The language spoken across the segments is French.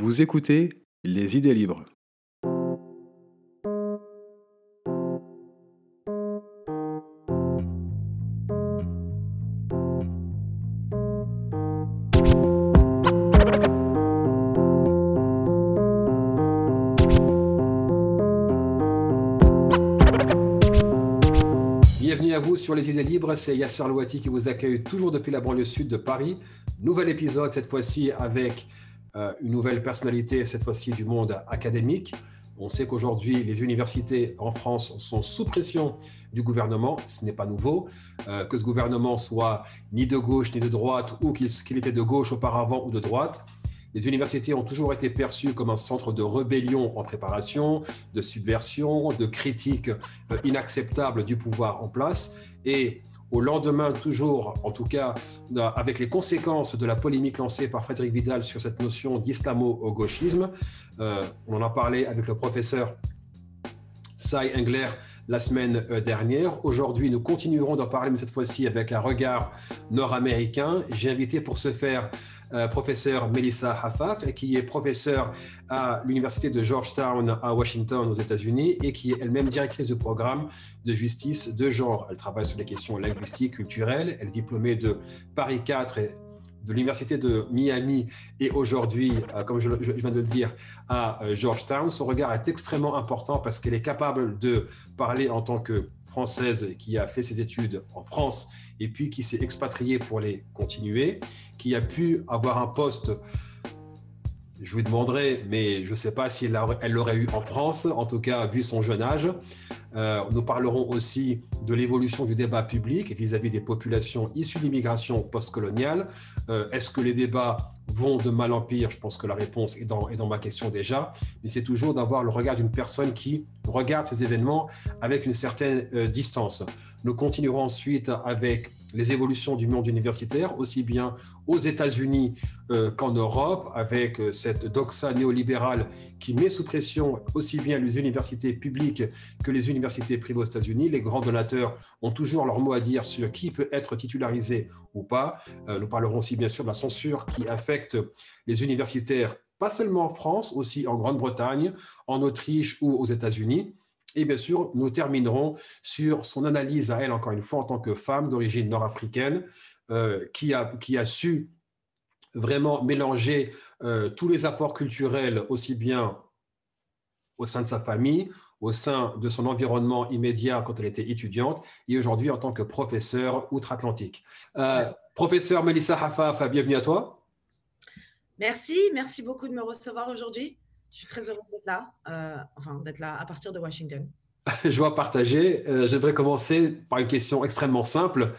Vous écoutez Les idées libres. Bienvenue à vous sur Les idées libres, c'est Yasser Louati qui vous accueille toujours depuis la banlieue sud de Paris. Nouvel épisode cette fois-ci avec une nouvelle personnalité, cette fois-ci du monde académique. On sait qu'aujourd'hui, les universités en France sont sous pression du gouvernement, ce n'est pas nouveau, euh, que ce gouvernement soit ni de gauche ni de droite, ou qu'il était de gauche auparavant ou de droite. Les universités ont toujours été perçues comme un centre de rébellion en préparation, de subversion, de critique euh, inacceptable du pouvoir en place. Et au lendemain, toujours, en tout cas, avec les conséquences de la polémique lancée par Frédéric Vidal sur cette notion d'islamo-gauchisme. Euh, on en a parlé avec le professeur Sai Engler la semaine euh, dernière. Aujourd'hui, nous continuerons d'en parler, mais cette fois-ci avec un regard nord-américain. J'ai invité pour ce faire euh, professeur Melissa Hafaf, qui est professeure à l'Université de Georgetown à Washington aux États-Unis et qui est elle-même directrice du programme de justice de genre. Elle travaille sur les questions linguistiques, culturelles. Elle est diplômée de Paris 4 et de l'Université de Miami et aujourd'hui, euh, comme je, je, viens de le dire, à euh, Georgetown. Son regard est extrêmement important parce qu'elle est capable de parler en tant que française qui a fait ses études en France et puis qui s'est expatriée pour les continuer, qui a pu avoir un poste je vous demanderai, mais je ne sais pas si elle l'aurait eu en France, en tout cas vu son jeune âge. Euh, nous parlerons aussi de l'évolution du débat public vis-à-vis des populations issues d'immigration postcoloniale. Euh, Est-ce que les débats vont de mal en pire? Je pense que la réponse est dans, ma question déjà, mais c'est toujours d'avoir le regard d'une personne qui regarde ces événements avec une certaine euh, distance. Nous continuerons ensuite avec les évolutions du monde universitaire, aussi bien aux États-Unis euh, qu'en Europe, avec euh, cette doxa néolibérale qui met sous pression aussi bien les universités publiques que les universités privées aux États-Unis. Les grands donateurs ont toujours leur mot à dire sur qui peut être titularisé ou pas. Euh, nous parlerons aussi bien sûr de la censure qui affecte les universitaires, pas seulement en France, aussi en Grande-Bretagne, en Autriche ou aux États-Unis. Et bien sûr, nous terminerons sur son analyse à elle, encore une fois, en tant que femme d'origine nord-africaine, euh, qui, a, qui a su vraiment mélanger euh, tous les apports culturels, aussi bien au sein de sa famille, au sein de son environnement immédiat quand elle était étudiante, et aujourd'hui en tant que professeure outre-Atlantique. Euh, professeur Melissa Hafaf, bienvenue à toi. Merci, merci beaucoup de me recevoir aujourd'hui. Je suis très heureuse d'être là, euh, enfin d'être là à partir de Washington. Je vois partager. Euh, J'aimerais commencer par une question extrêmement simple.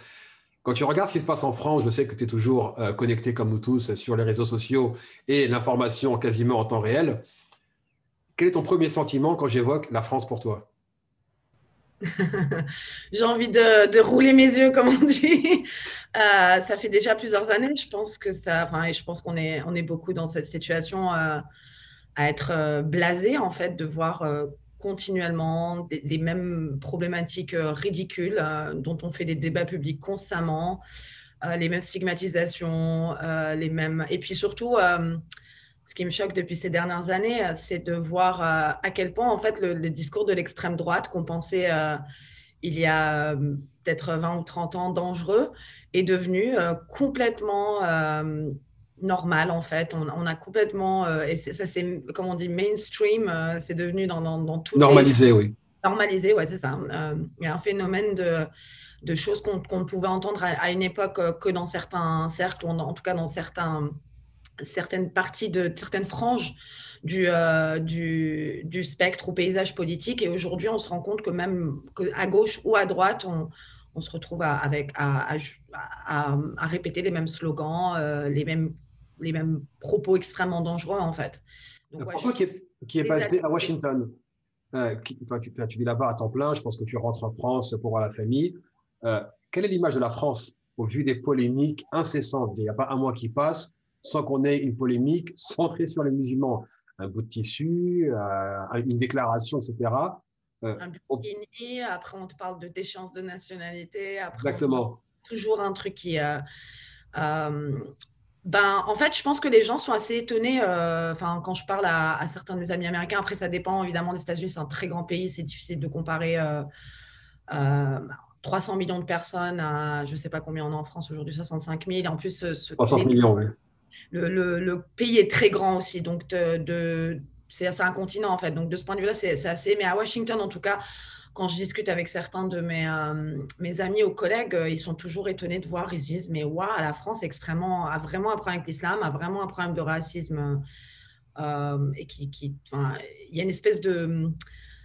Quand tu regardes ce qui se passe en France, je sais que tu es toujours euh, connecté comme nous tous sur les réseaux sociaux et l'information quasiment en temps réel. Quel est ton premier sentiment quand j'évoque la France pour toi? J'ai envie de, de, rouler mes yeux, comme on dit. Euh, ça fait déjà plusieurs années. Je pense que ça, enfin, et je pense qu'on est, on est beaucoup dans cette situation. À être euh, blasé en fait de voir euh, continuellement des, mêmes problématiques euh, ridicules dont on fait des débats publics constamment, les mêmes stigmatisations, les mêmes et puis surtout ce qui me choque depuis ces dernières années, c'est de voir à quel point en fait le discours de l'extrême droite qu'on pensait il y a peut-être 20 ou 30 ans dangereux est devenu complètement normal en fait. On, on a complètement, euh, et ça c'est, comme on dit, mainstream, euh, c'est devenu dans, dans, dans tout. Normalisé, les... oui. Normalisé, ouais, c'est ça. Euh, il y a un phénomène de, de choses qu'on qu pouvait entendre à, à, une époque que dans certains cercles, ou en tout cas dans certains, certaines parties de certaines franges du, du, du, spectre ou paysage politique. Et aujourd'hui, on se rend compte que même que à gauche ou à droite, on, on se retrouve à, avec, à, à, à, répéter les mêmes slogans, euh, les mêmes les mêmes propos extrêmement dangereux, en fait. Donc, ouais, je... qui est, qui est basé à Washington, euh, qui, toi, tu, tu vis là-bas à temps plein, je pense que tu rentres en France pour voir la famille. Euh, quelle est l'image de la France au vu des polémiques incessantes? Il n'y a pas un mois qui passe sans qu'on ait une polémique centrée sur les musulmans. Un bout de tissu, euh, une déclaration, etc. Euh, un bikini, après on te parle de déchéance de nationalité. Après Exactement. toujours un truc qui... Euh, ben, en fait, je pense que les gens sont assez étonnés. Euh, enfin, quand je parle à, certains de mes amis américains, après, ça dépend évidemment des États-Unis, c'est un très grand pays, c'est difficile de comparer 300 millions de personnes à je ne sais pas combien on a en France aujourd'hui, 65 000. En plus, ce, 60 millions, oui. Le, pays est très grand aussi, donc de, c'est un continent en fait. Donc de ce point de vue-là, c'est assez. Mais à Washington, en tout cas, quand je discute avec certains de mes, euh, amis ou collègues, euh, ils sont toujours étonnés de voir. Ils disent Mais waouh, la France extrêmement, a vraiment un problème avec l'islam, a vraiment un problème de racisme. Euh, et qui, qui il y a une espèce de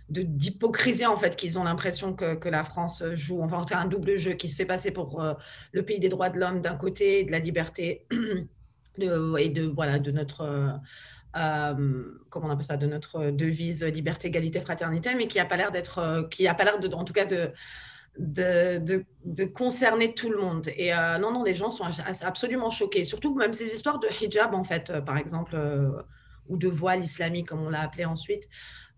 d'hypocrisie en fait qu'ils ont l'impression que, que, la France joue enfin un double jeu qui se fait passer pour le pays des droits de l'homme d'un côté de la liberté et de voilà de notre euh, comment on appelle ça, de notre devise liberté, égalité, fraternité, mais qui n'a pas l'air d'être, euh, qui a pas l'air de, en tout cas de, de, de, concerner tout le monde. Et euh, non, non, les gens sont absolument choqués. Surtout même ces histoires de hijab, en fait, par exemple, ou de voile islamique, comme on l'a appelé ensuite.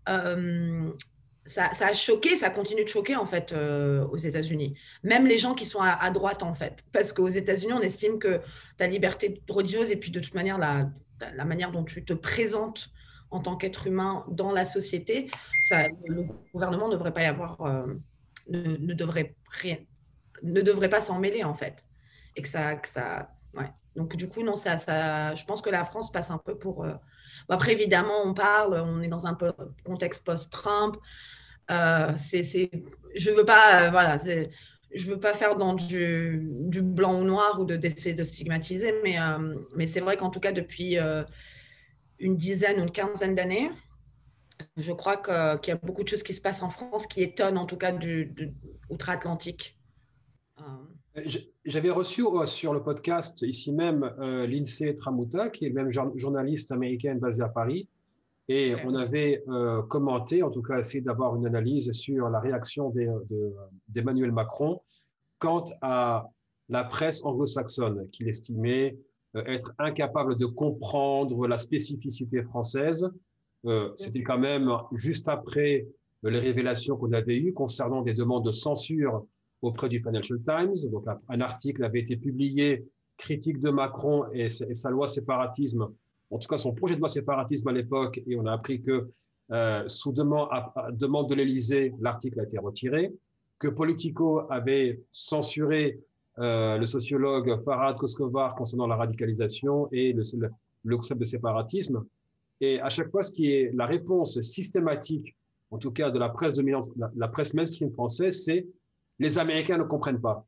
Ça, ça, a choqué, ça continue de choquer en fait aux États-Unis. Même les gens qui sont à, à droite en fait, parce qu'aux États-Unis, on estime que ta liberté religieuse et puis de toute manière la, la manière dont tu te présentes en tant qu'être humain dans la société, ça, le gouvernement ne devrait pas y avoir, euh, ne, devrait rien, ne devrait pas s'en mêler en fait. Et que ça, que ça, ouais. Donc du coup, non, ça, ça, je pense que la France passe un peu pour. Euh, après, évidemment, on parle, on est dans un contexte post-Trump. Euh, c'est, je veux pas, voilà, je veux pas faire dans du, du, blanc ou noir ou de d'essayer de stigmatiser, mais, euh, mais c'est vrai qu'en tout cas, depuis euh, une dizaine ou une quinzaine d'années, je crois qu'il y a beaucoup de choses qui se passent en France qui étonnent, en tout cas, du, outre-Atlantique. Euh. J'avais reçu sur le podcast, ici même, Lindsay Tramuta, qui est le même journaliste américaine basée à Paris. Et on avait commenté, en tout cas essayé d'avoir une analyse sur la réaction d'Emmanuel Macron quant à la presse anglo-saxonne, qu'il estimait euh, être incapable de comprendre la spécificité française. Euh, c'était quand même juste après euh, les révélations qu'on avait eues concernant des demandes de censure auprès du Financial Times. Donc, un article avait été publié, critique de Macron et, sa loi séparatisme, en tout cas son projet de loi séparatisme à l'époque, et on a appris que sous demande, de l'Élysée, l'article a été retiré que Politico avait censuré euh, le sociologue Farad Koskovar concernant la radicalisation et le, concept de séparatisme. Et à chaque fois, ce qui est la réponse systématique, en tout cas de la presse dominante, la presse mainstream française, c'est les Américains ne comprennent pas.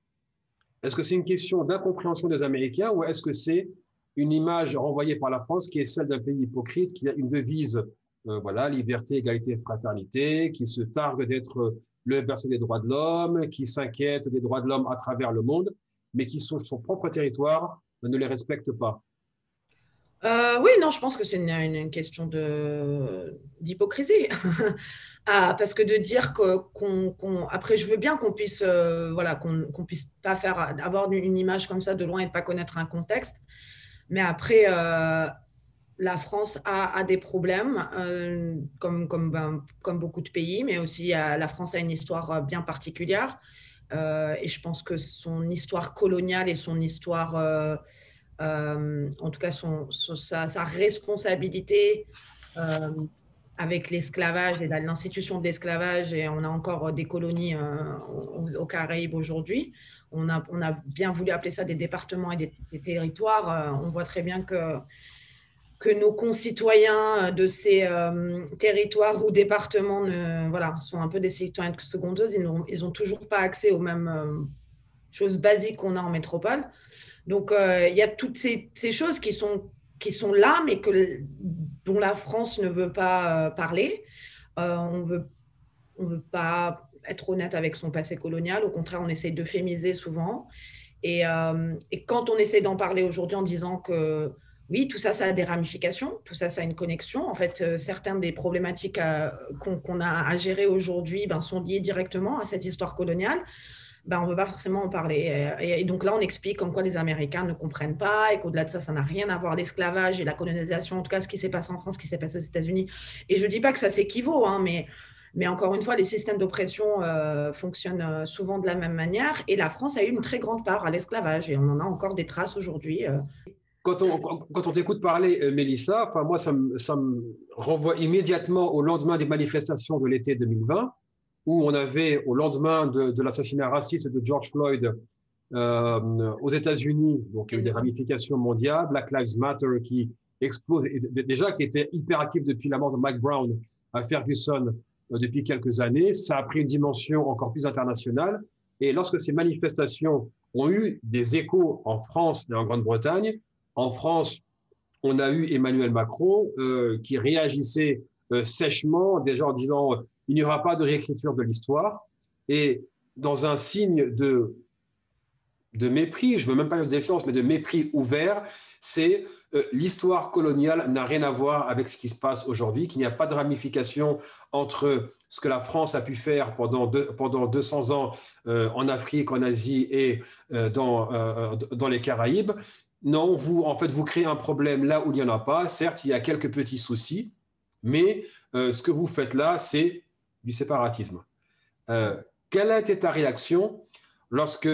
Est-ce que c'est une question d'incompréhension des Américains ou est-ce que c'est une image renvoyée par la France qui est celle d'un pays hypocrite, qui a une devise, euh, voilà, liberté, égalité, fraternité, qui se targue d'être le berceau des droits de l'homme, qui s'inquiète des droits de l'homme à travers le monde, mais qui, sur son propre territoire, ne les respecte pas euh, oui, non, je pense que c'est une, question d'hypocrisie. ah, parce que de dire qu'on. après, je veux bien qu'on puisse, euh, voilà, qu'on puisse pas faire, avoir une image comme ça de loin et de pas connaître un contexte. Mais après, euh, la France a, des problèmes, euh, ben, comme, beaucoup de pays, mais aussi la France a une histoire euh, bien particulière. Et je pense que son histoire coloniale et son histoire, en tout cas sa, responsabilité avec l'esclavage et l'institution de l'esclavage, et on a encore des colonies aux, Caraïbes aujourd'hui. On a, bien voulu appeler ça des départements et des, territoires. on voit très bien que nos concitoyens de ces euh, territoires ou départements voilà, sont un peu des citoyens secondeuses. Ils n'ont toujours pas accès aux mêmes euh, choses basiques qu'on a en métropole. Donc, euh, il y a toutes ces, choses qui sont, là, mais que, dont la France ne veut pas parler. on ne veut pas être honnête avec son passé colonial. Au contraire, on essaie d'euphémiser souvent. Et, et, quand on essaie d'en parler aujourd'hui en disant que oui, tout ça, ça a des ramifications, tout ça, ça a une connexion. En fait, euh, certaines des problématiques euh, qu'on a à gérer aujourd'hui ben, sont liées directement à cette histoire coloniale. Ben, on ne veut pas forcément en parler. Et, donc là, on explique comme quoi les Américains ne comprennent pas et qu'au-delà de ça, ça n'a rien à voir l'esclavage et la colonisation, en tout cas ce qui s'est passé en France, ce qui s'est passé aux États-Unis. Et je ne dis pas que ça s'équivaut, hein, mais, mais encore une fois, les systèmes d'oppression euh, fonctionnent souvent de la même manière. Et la France a eu une très grande part à l'esclavage et on en a encore des traces aujourd'hui. quand on, quand on t'écoute parler, euh, Mélissa, enfin, moi, ça me, ça me renvoie immédiatement au lendemain des manifestations de l'été 2020, où on avait, au lendemain de, l'assassinat raciste de George Floyd euh, aux États-Unis, donc il y a eu des ramifications mondiales, Black Lives Matter qui explose, déjà qui était hyper actif depuis la mort de Mike Brown à Ferguson euh, depuis quelques années, ça a pris une dimension encore plus internationale. Et lorsque ces manifestations ont eu des échos en France et en Grande-Bretagne, en France, on a eu Emmanuel Macron euh, qui réagissait euh, sèchement, déjà en disant euh, il n'y aura pas de réécriture de l'histoire. Et dans un signe de, de mépris, je ne veux même pas de défiance, mais de mépris ouvert, c'est l'histoire coloniale n'a rien à voir avec ce qui se passe aujourd'hui, qu'il n'y a pas de ramification entre ce que la France a pu faire pendant, pendant 200 ans en Afrique, en Asie et dans, dans les Caraïbes. Non, vous, en fait, vous créez un problème là où il n'y en a pas. Certes, il y a quelques petits soucis, mais euh, ce que vous faites là, c'est du séparatisme. Euh, quelle a été ta réaction lorsque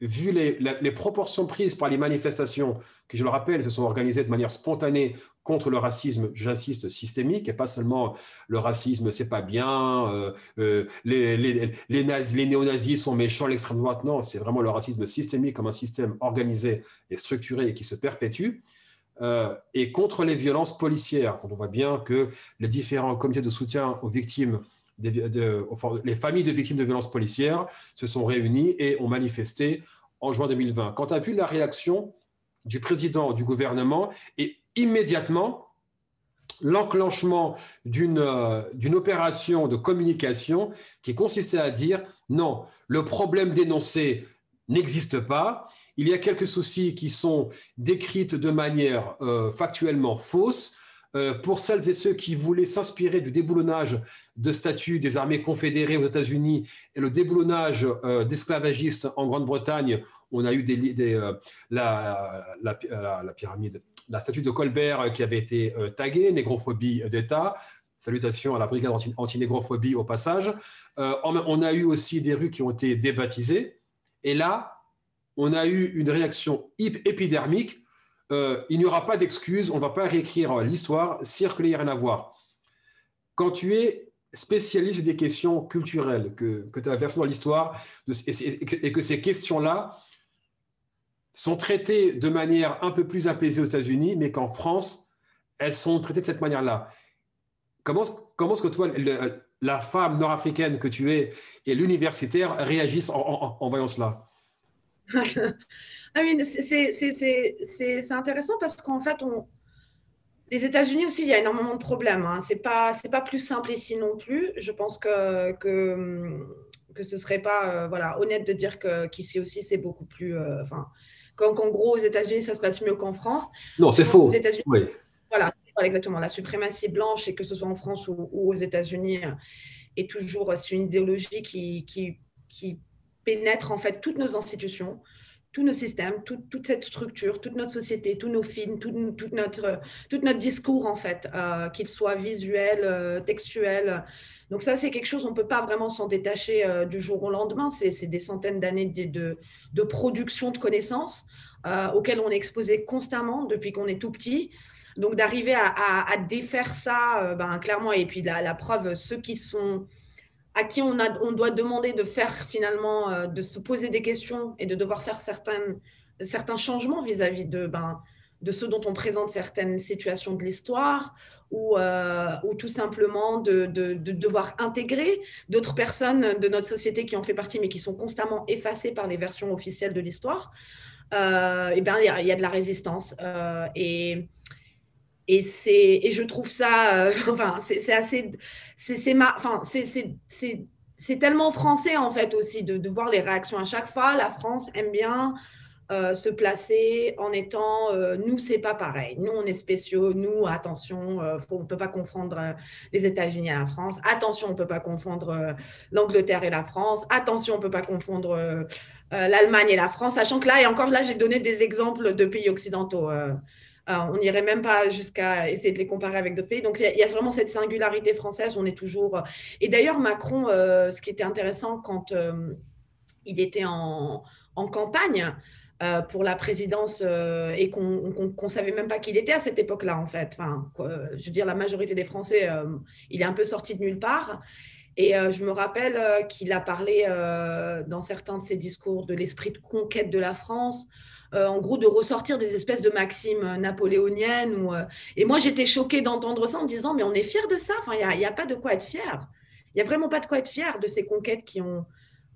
vu les, proportions prises par les manifestations, qui, je le rappelle, se sont organisées de manière spontanée contre le racisme, j'insiste, systémique, et pas seulement le racisme, c'est pas bien, euh, euh, les, les, les, néo-nazis sont méchants, l'extrême droite, non, c'est vraiment le racisme systémique comme un système organisé et structuré qui se perpétue. Euh, et contre les violences policières, quand on voit bien que les différents comités de soutien aux victimes les familles de victimes de violences policières se sont réunies et ont manifesté en juin 2020. Quand tu vu la réaction du président du gouvernement et immédiatement l'enclenchement euh, d'une opération de communication qui consistait à dire non, le problème dénoncé n'existe pas, il y a quelques soucis qui sont décrits de manière euh, factuellement fausse, euh, pour celles et ceux qui voulaient s'inspirer du déboulonnage de statuts des armées confédérées aux États-Unis et le déboulonnage euh, d'esclavagistes en Grande-Bretagne, on a eu euh, la, pyramide, la statue de Colbert qui avait été taguée, négrophobie d'État. Salutations à la brigade anti-négrophobie au passage. on a eu aussi des rues qui ont été débaptisées. Et là, on a eu une réaction épidermique euh, il n'y aura pas d'excuses, on ne va pas réécrire l'histoire, circuler, rien à voir. Quand tu es spécialiste des questions culturelles, que, tu as versé dans l'histoire, et, que ces questions-là sont traitées de manière un peu plus apaisée aux États-Unis, mais qu'en France, elles sont traitées de cette manière-là. Comment, comment est-ce que toi, la femme nord-africaine que tu es et l'universitaire réagissent en voyant cela? Ah c'est intéressant parce qu'en fait, on... les États-Unis aussi, il y a énormément de problèmes. Hein. Ce n'est pas, pas plus simple ici non plus. Je pense que, que, que ce ne serait pas euh, voilà, honnête de dire qu'ici aussi, c'est beaucoup plus. Euh, enfin, qu'en gros, aux États-Unis, ça se passe mieux qu'en France. Non, c'est faux. oui. Voilà, exactement. La suprématie blanche, et que ce soit en France ou, aux États-Unis, est toujours c'est une idéologie qui, qui, qui pénètre en fait toutes nos institutions, tous nos systèmes, toute cette structure, toute notre société, tous nos films, tout, notre, tout notre discours, en fait, euh, qu'il soit visuel, euh, textuel. Donc ça, c'est quelque chose, on ne peut pas vraiment s'en détacher euh, du jour au lendemain. C'est des centaines d'années de, de, production de connaissances auxquelles on est exposé constamment depuis qu'on est tout petit. Donc d'arriver à, défaire ça, ben, clairement, et puis la, la preuve, ceux qui sont à qui on, a, on doit demander de faire finalement, euh, de se poser des questions et de devoir faire certaines, certains changements vis-à-vis de, ben, de ce dont on présente certaines situations de l'histoire ou, euh, ou tout simplement de, de, devoir intégrer d'autres personnes de notre société qui en fait partie mais qui sont constamment effacées par les versions officielles de l'histoire, euh, et bien il y, y, a de la résistance. et et, et je trouve ça, euh, enfin, c'est, assez, c'est, enfin, c'est, tellement français en fait aussi de, de, voir les réactions à chaque fois. La France aime bien euh, se placer en étant, euh, nous c'est pas pareil, nous on est spéciaux, nous attention, on ne peut pas confondre les États-Unis à la France, attention on ne peut pas confondre l'Angleterre et la France, attention on ne peut pas confondre l'Allemagne et la France, sachant que là et encore là j'ai donné des exemples de pays occidentaux. Euh, on n'irait même pas jusqu'à essayer de les comparer avec d'autres pays. Donc, il y, a vraiment cette singularité française. On est toujours. Euh, et d'ailleurs, Macron, euh, ce qui était intéressant quand il était en, campagne, pour la présidence et qu'on ne savait même pas qui il était à cette époque-là, en fait. Enfin, je veux dire, la majorité des Français, il est un peu sorti de nulle part. Et je me rappelle qu'il a parlé dans certains de ses discours de l'esprit de conquête de la France, en gros de ressortir des espèces de maximes napoléoniennes. Ou, et moi, j'étais choquée d'entendre ça en me disant, mais on est fier de ça, enfin, il n'y a, pas de quoi être fier. Il n'y a vraiment pas de quoi être fier de ces conquêtes qui ont,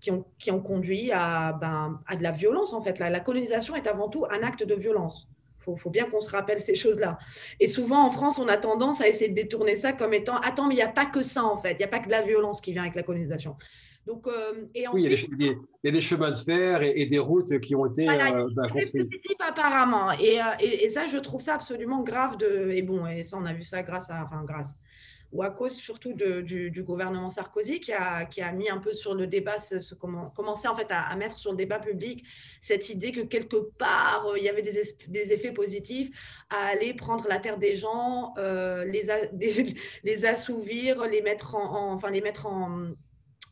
qui ont, qui ont conduit à, ben, à, de la violence, en fait. La, colonisation est avant tout un acte de violence. Il faut, bien qu'on se rappelle ces choses-là. Et souvent, en France, on a tendance à essayer de détourner ça comme étant Attends, mais il n'y a pas que ça, en fait. Il n'y a pas que de la violence qui vient avec la colonisation. Donc, euh, et ensuite, oui, il y, a des, chemins de fer et, des routes qui ont été voilà, euh, ben, construites. apparemment. Et, euh, et, et, ça, je trouve ça absolument grave. De, et bon, et ça, on a vu ça grâce à. Enfin, grâce ou à cause surtout du, gouvernement Sarkozy qui a, qui a mis un peu sur le débat, ce, comment, commencé en fait à, mettre sur le débat public cette idée que quelque part euh, il y avait des, des, effets positifs à aller prendre la terre des gens, euh, les, les assouvir, les mettre en, enfin les mettre en,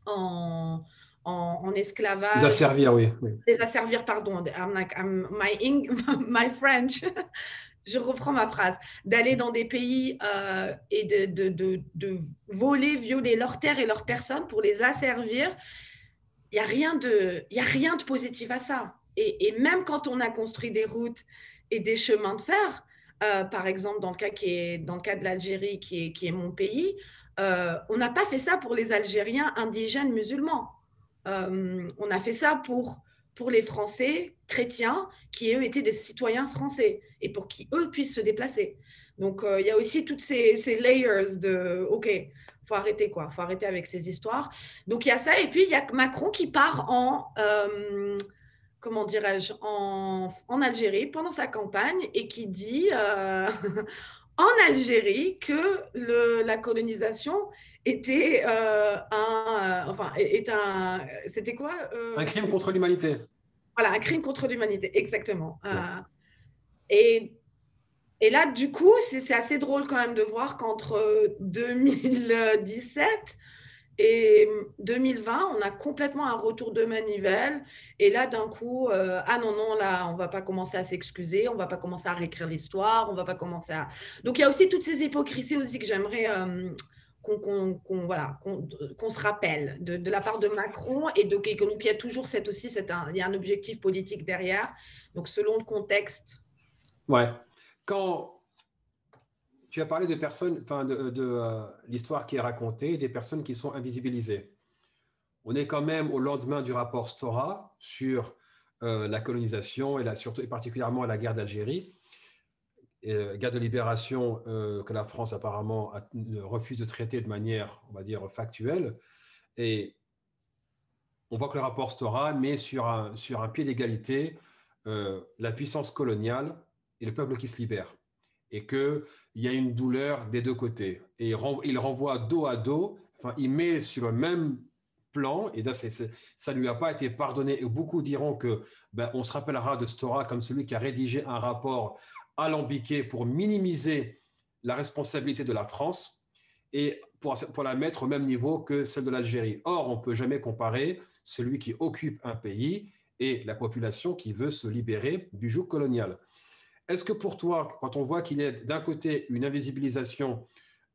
en en, esclavage. Les asservir, oui. oui. Les asservir, pardon. my, my French je reprends ma phrase, d'aller dans des pays euh, et de, de, de, voler, violer leurs terres et leurs personnes pour les asservir, il n'y a, rien de, a rien de positif à ça. Et, et, même quand on a construit des routes et des chemins de fer, euh, par exemple dans le cas, qui est, dans le cas de l'Algérie, qui est, qui est mon pays, euh, on n'a pas fait ça pour les Algériens indigènes musulmans. on a fait ça pour pour les Français chrétiens qui, eux, étaient des citoyens français et pour qui, eux, puissent se déplacer. Donc, euh, il y a aussi toutes ces, layers de, OK, faut arrêter quoi, faut arrêter avec ces histoires. Donc, il y a ça. Et puis, il y a Macron qui part en, euh, comment dirais-je, en, Algérie pendant sa campagne et qui dit euh, en Algérie que le, la colonisation était euh, un, euh, enfin, est un, c'était quoi euh? Un crime contre l'humanité. Voilà, un crime contre l'humanité, exactement. et, et là, du coup, c'est assez drôle quand même de voir qu'entre 2017 et 2020, on a complètement un retour de manivelle. Et là, d'un coup, ah non, non, là, on va pas commencer à s'excuser, on va pas commencer à réécrire l'histoire, on va pas commencer à... Donc, il y a aussi toutes ces hypocrisies aussi que j'aimerais qu'on voilà, qu'on se rappelle de, la part de Macron et de qu'il y a toujours cette aussi un, il y a un objectif politique derrière. Donc selon le contexte. Ouais. Quand tu as parlé de personnes, enfin de, euh, l'histoire qui est racontée, des personnes qui sont invisibilisées. On est quand même au lendemain du rapport Stora sur euh, la colonisation et, la, surtout, et particulièrement la guerre d'Algérie. Euh, guerre de libération que la France apparemment refuse de traiter de manière, on va dire, factuelle. Et on voit que le rapport Stora met sur un, sur un pied d'égalité la puissance coloniale et le peuple qui se libère. Et qu'il y a une douleur des deux côtés. Et il renvoie dos à dos, enfin, il met sur le même plan, et là, ça ne lui a pas été pardonné. Et beaucoup diront que ben, on se rappellera de Stora comme celui qui a rédigé un rapport alambiquée pour minimiser la responsabilité de la France et pour, pour la mettre au même niveau que celle de l'Algérie. Or, on ne peut jamais comparer celui qui occupe un pays et la population qui veut se libérer du joug colonial. Est-ce que pour toi, quand on voit qu'il y a d'un côté une invisibilisation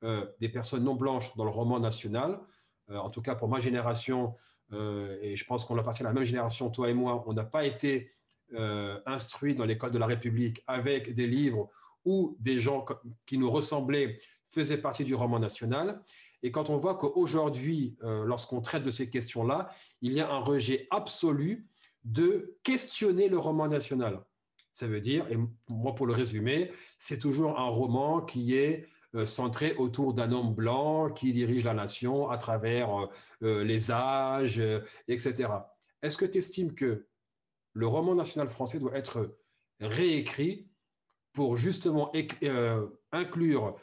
euh, des personnes non blanches dans le roman national, euh, en tout cas pour ma génération, euh, et je pense qu'on appartient à la même génération, toi et moi, on n'a pas été instruits dans l'école de la République avec des livres où des gens qui nous ressemblaient faisaient partie du roman national. Et quand on voit qu'aujourd'hui, lorsqu'on traite de ces questions-là, il y a un rejet absolu de questionner le roman national. Ça veut dire, et moi pour le résumer, c'est toujours un roman qui est euh, centré autour d'un homme blanc qui dirige la nation à travers les âges, etc. Est-ce que tu estimes que le roman national français doit être réécrit pour justement euh, inclure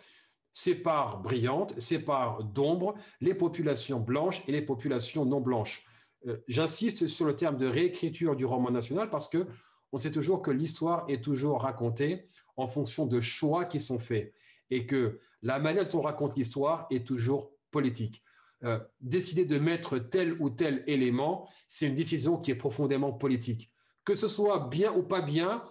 ces parts brillantes, ces parts d'ombre, les populations blanches et les populations non blanches? Euh, j'insiste sur le terme de réécriture du roman national parce que on sait toujours que l'histoire est toujours racontée en fonction de choix qui sont faits et que la manière dont on raconte l'histoire est toujours politique. Euh, décider de mettre tel ou tel élément, c'est une décision qui est profondément politique que ce soit bien ou pas bien,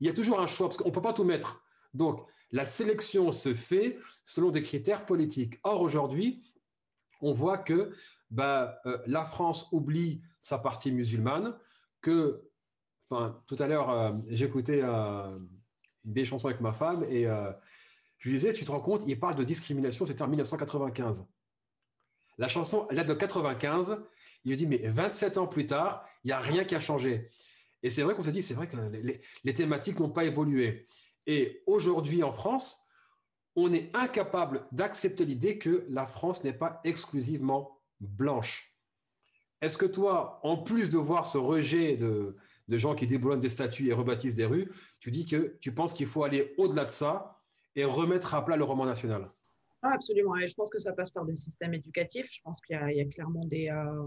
il y a toujours un choix, parce qu'on ne peut pas tout mettre. Donc, la sélection se fait selon des critères politiques. Or, aujourd'hui, on voit que bah, euh, la France oublie sa partie musulmane, que, enfin, tout à l'heure, euh, j'écoutais euh, des chansons avec ma femme et je lui disais, tu te rends compte, il parle de discrimination, c'était en 1995. La chanson, elle date de 95. Il lui dit, mais 27 ans plus tard, il n'y a rien qui a changé. Et c'est vrai qu'on s'est dit, c'est vrai que les, thématiques n'ont pas évolué. Et aujourd'hui, en France, on est incapable d'accepter l'idée que la France n'est pas exclusivement blanche. Est-ce que toi, en plus de voir ce rejet de, de gens qui déboulonnent des statues et rebâtissent des rues, tu dis que tu penses qu'il faut aller au-delà de ça et remettre à plat le roman national ah, Absolument, et je pense que ça passe par des systèmes éducatifs. Je pense qu'il y, a clairement des, euh,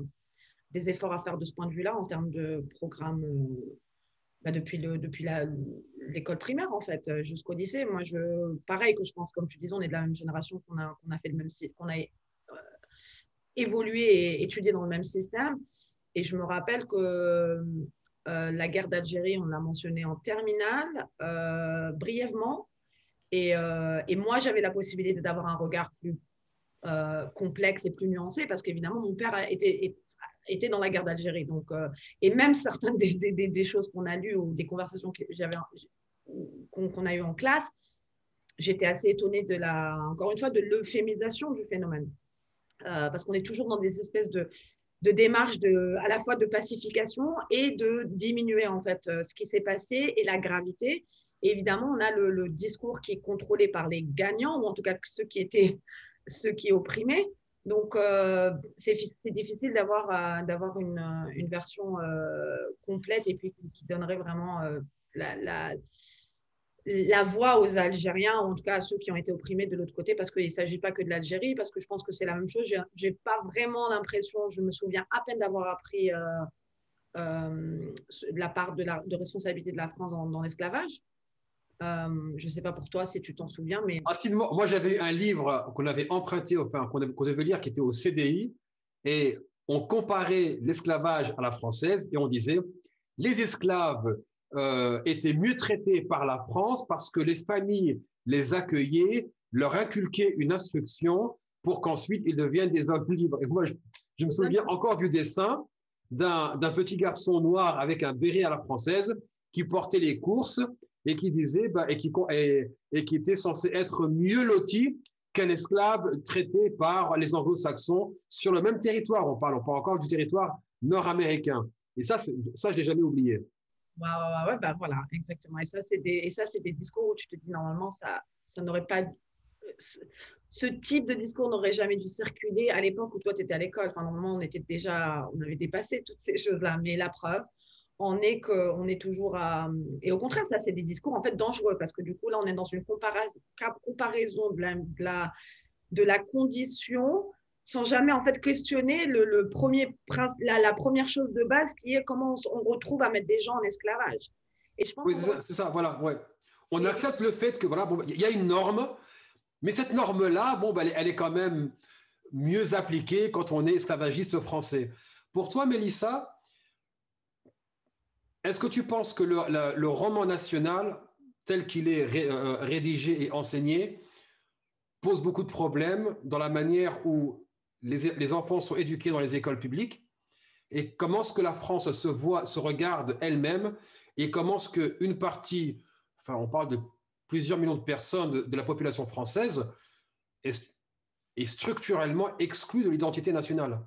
des efforts à faire de ce point de vue-là en termes de programmes euh, bah, depuis le, depuis l'école primaire en fait euh, jusqu'au lycée. Moi, je pareil que je pense comme tu disais, on est de la même génération qu'on a fait le même qu'on a évolué et étudié dans le même système. Et je me rappelle que la guerre d'Algérie, on l'a mentionné en terminale brièvement. Et, et moi, j'avais la possibilité d'avoir un regard plus complexe et plus nuancé parce qu'évidemment, mon père était dans la guerre d'Algérie. Donc, euh, et même certaines des, choses qu'on a lues ou des conversations qu'on a eues en classe, j'étais assez étonnée encore une fois, de l'euphémisation du phénomène. Euh, parce qu'on est toujours dans des espèces de, de démarches de, à la fois de pacification et de diminuer en fait euh, ce qui s'est passé et la gravité. évidemment, on a le, discours qui est contrôlé par les gagnants, ou en tout cas ceux qui étaient ceux qui opprimaient. Donc, euh, c'est difficile d'avoir euh, une, version euh, complète et puis qui, donnerait vraiment la, la, voix aux Algériens, en tout cas à ceux qui ont été opprimés de l'autre côté, parce qu'il ne s'agit pas que de l'Algérie, parce que je pense que c'est la même chose. Je n'ai pas vraiment l'impression, je me souviens à peine d'avoir appris de la part de, la, de responsabilité de la France dans, l'esclavage. Euh, je ne sais pas pour toi si tu t'en souviens, mais. Rapidement, moi j'avais un livre qu'on avait emprunté, enfin, qu'on devait lire, qui était au CDI, et on comparait l'esclavage à la française, et on disait les esclaves euh, étaient mieux traités par la France parce que les familles les accueillaient, leur inculquaient une instruction pour qu'ensuite ils deviennent des hommes libres. Et moi, je, me souviens encore du dessin d'un petit garçon noir avec un béret à la française qui portait les courses et qui disait bah, et, qui, et, qui était censé être mieux loti qu'un esclave traité par les anglo-saxons sur le même territoire. On parle, on parle encore du territoire nord-américain. Et ça, ça je l'ai jamais oublié. Ouais, bah voilà, exactement. Et ça, c'est des, des discours où tu te dis normalement, ça, ça n'aurait pas, ce type de discours n'aurait jamais dû circuler à l'époque où toi, tu étais à l'école. Enfin, normalement, on était déjà, on avait dépassé toutes ces choses-là. Mais la preuve, on est, que, on est toujours à... Et au contraire, ça, c'est des discours en fait dangereux parce que du coup, là, on est dans une comparaison, comparaison de la, de la, condition sans jamais en fait questionner le, premier la, la, première chose de base qui est comment on, retrouve à mettre des gens en esclavage. Et je pense oui, c'est ça, voilà, ouais. On accepte le fait que voilà, bon, il y a une norme, mais cette norme-là, bon, ben, elle, est quand même mieux appliquée quand on est esclavagiste français. Pour toi, Mélissa, est-ce que tu penses que le, roman national, tel qu'il est euh, rédigé et enseigné, pose beaucoup de problèmes dans la manière où les, enfants sont éduqués dans les écoles publiques et comment est-ce que la France se voit, se regarde elle-même et comment est-ce qu'une partie, enfin on parle de plusieurs millions de personnes de, la population française, est, structurellement exclue de l'identité nationale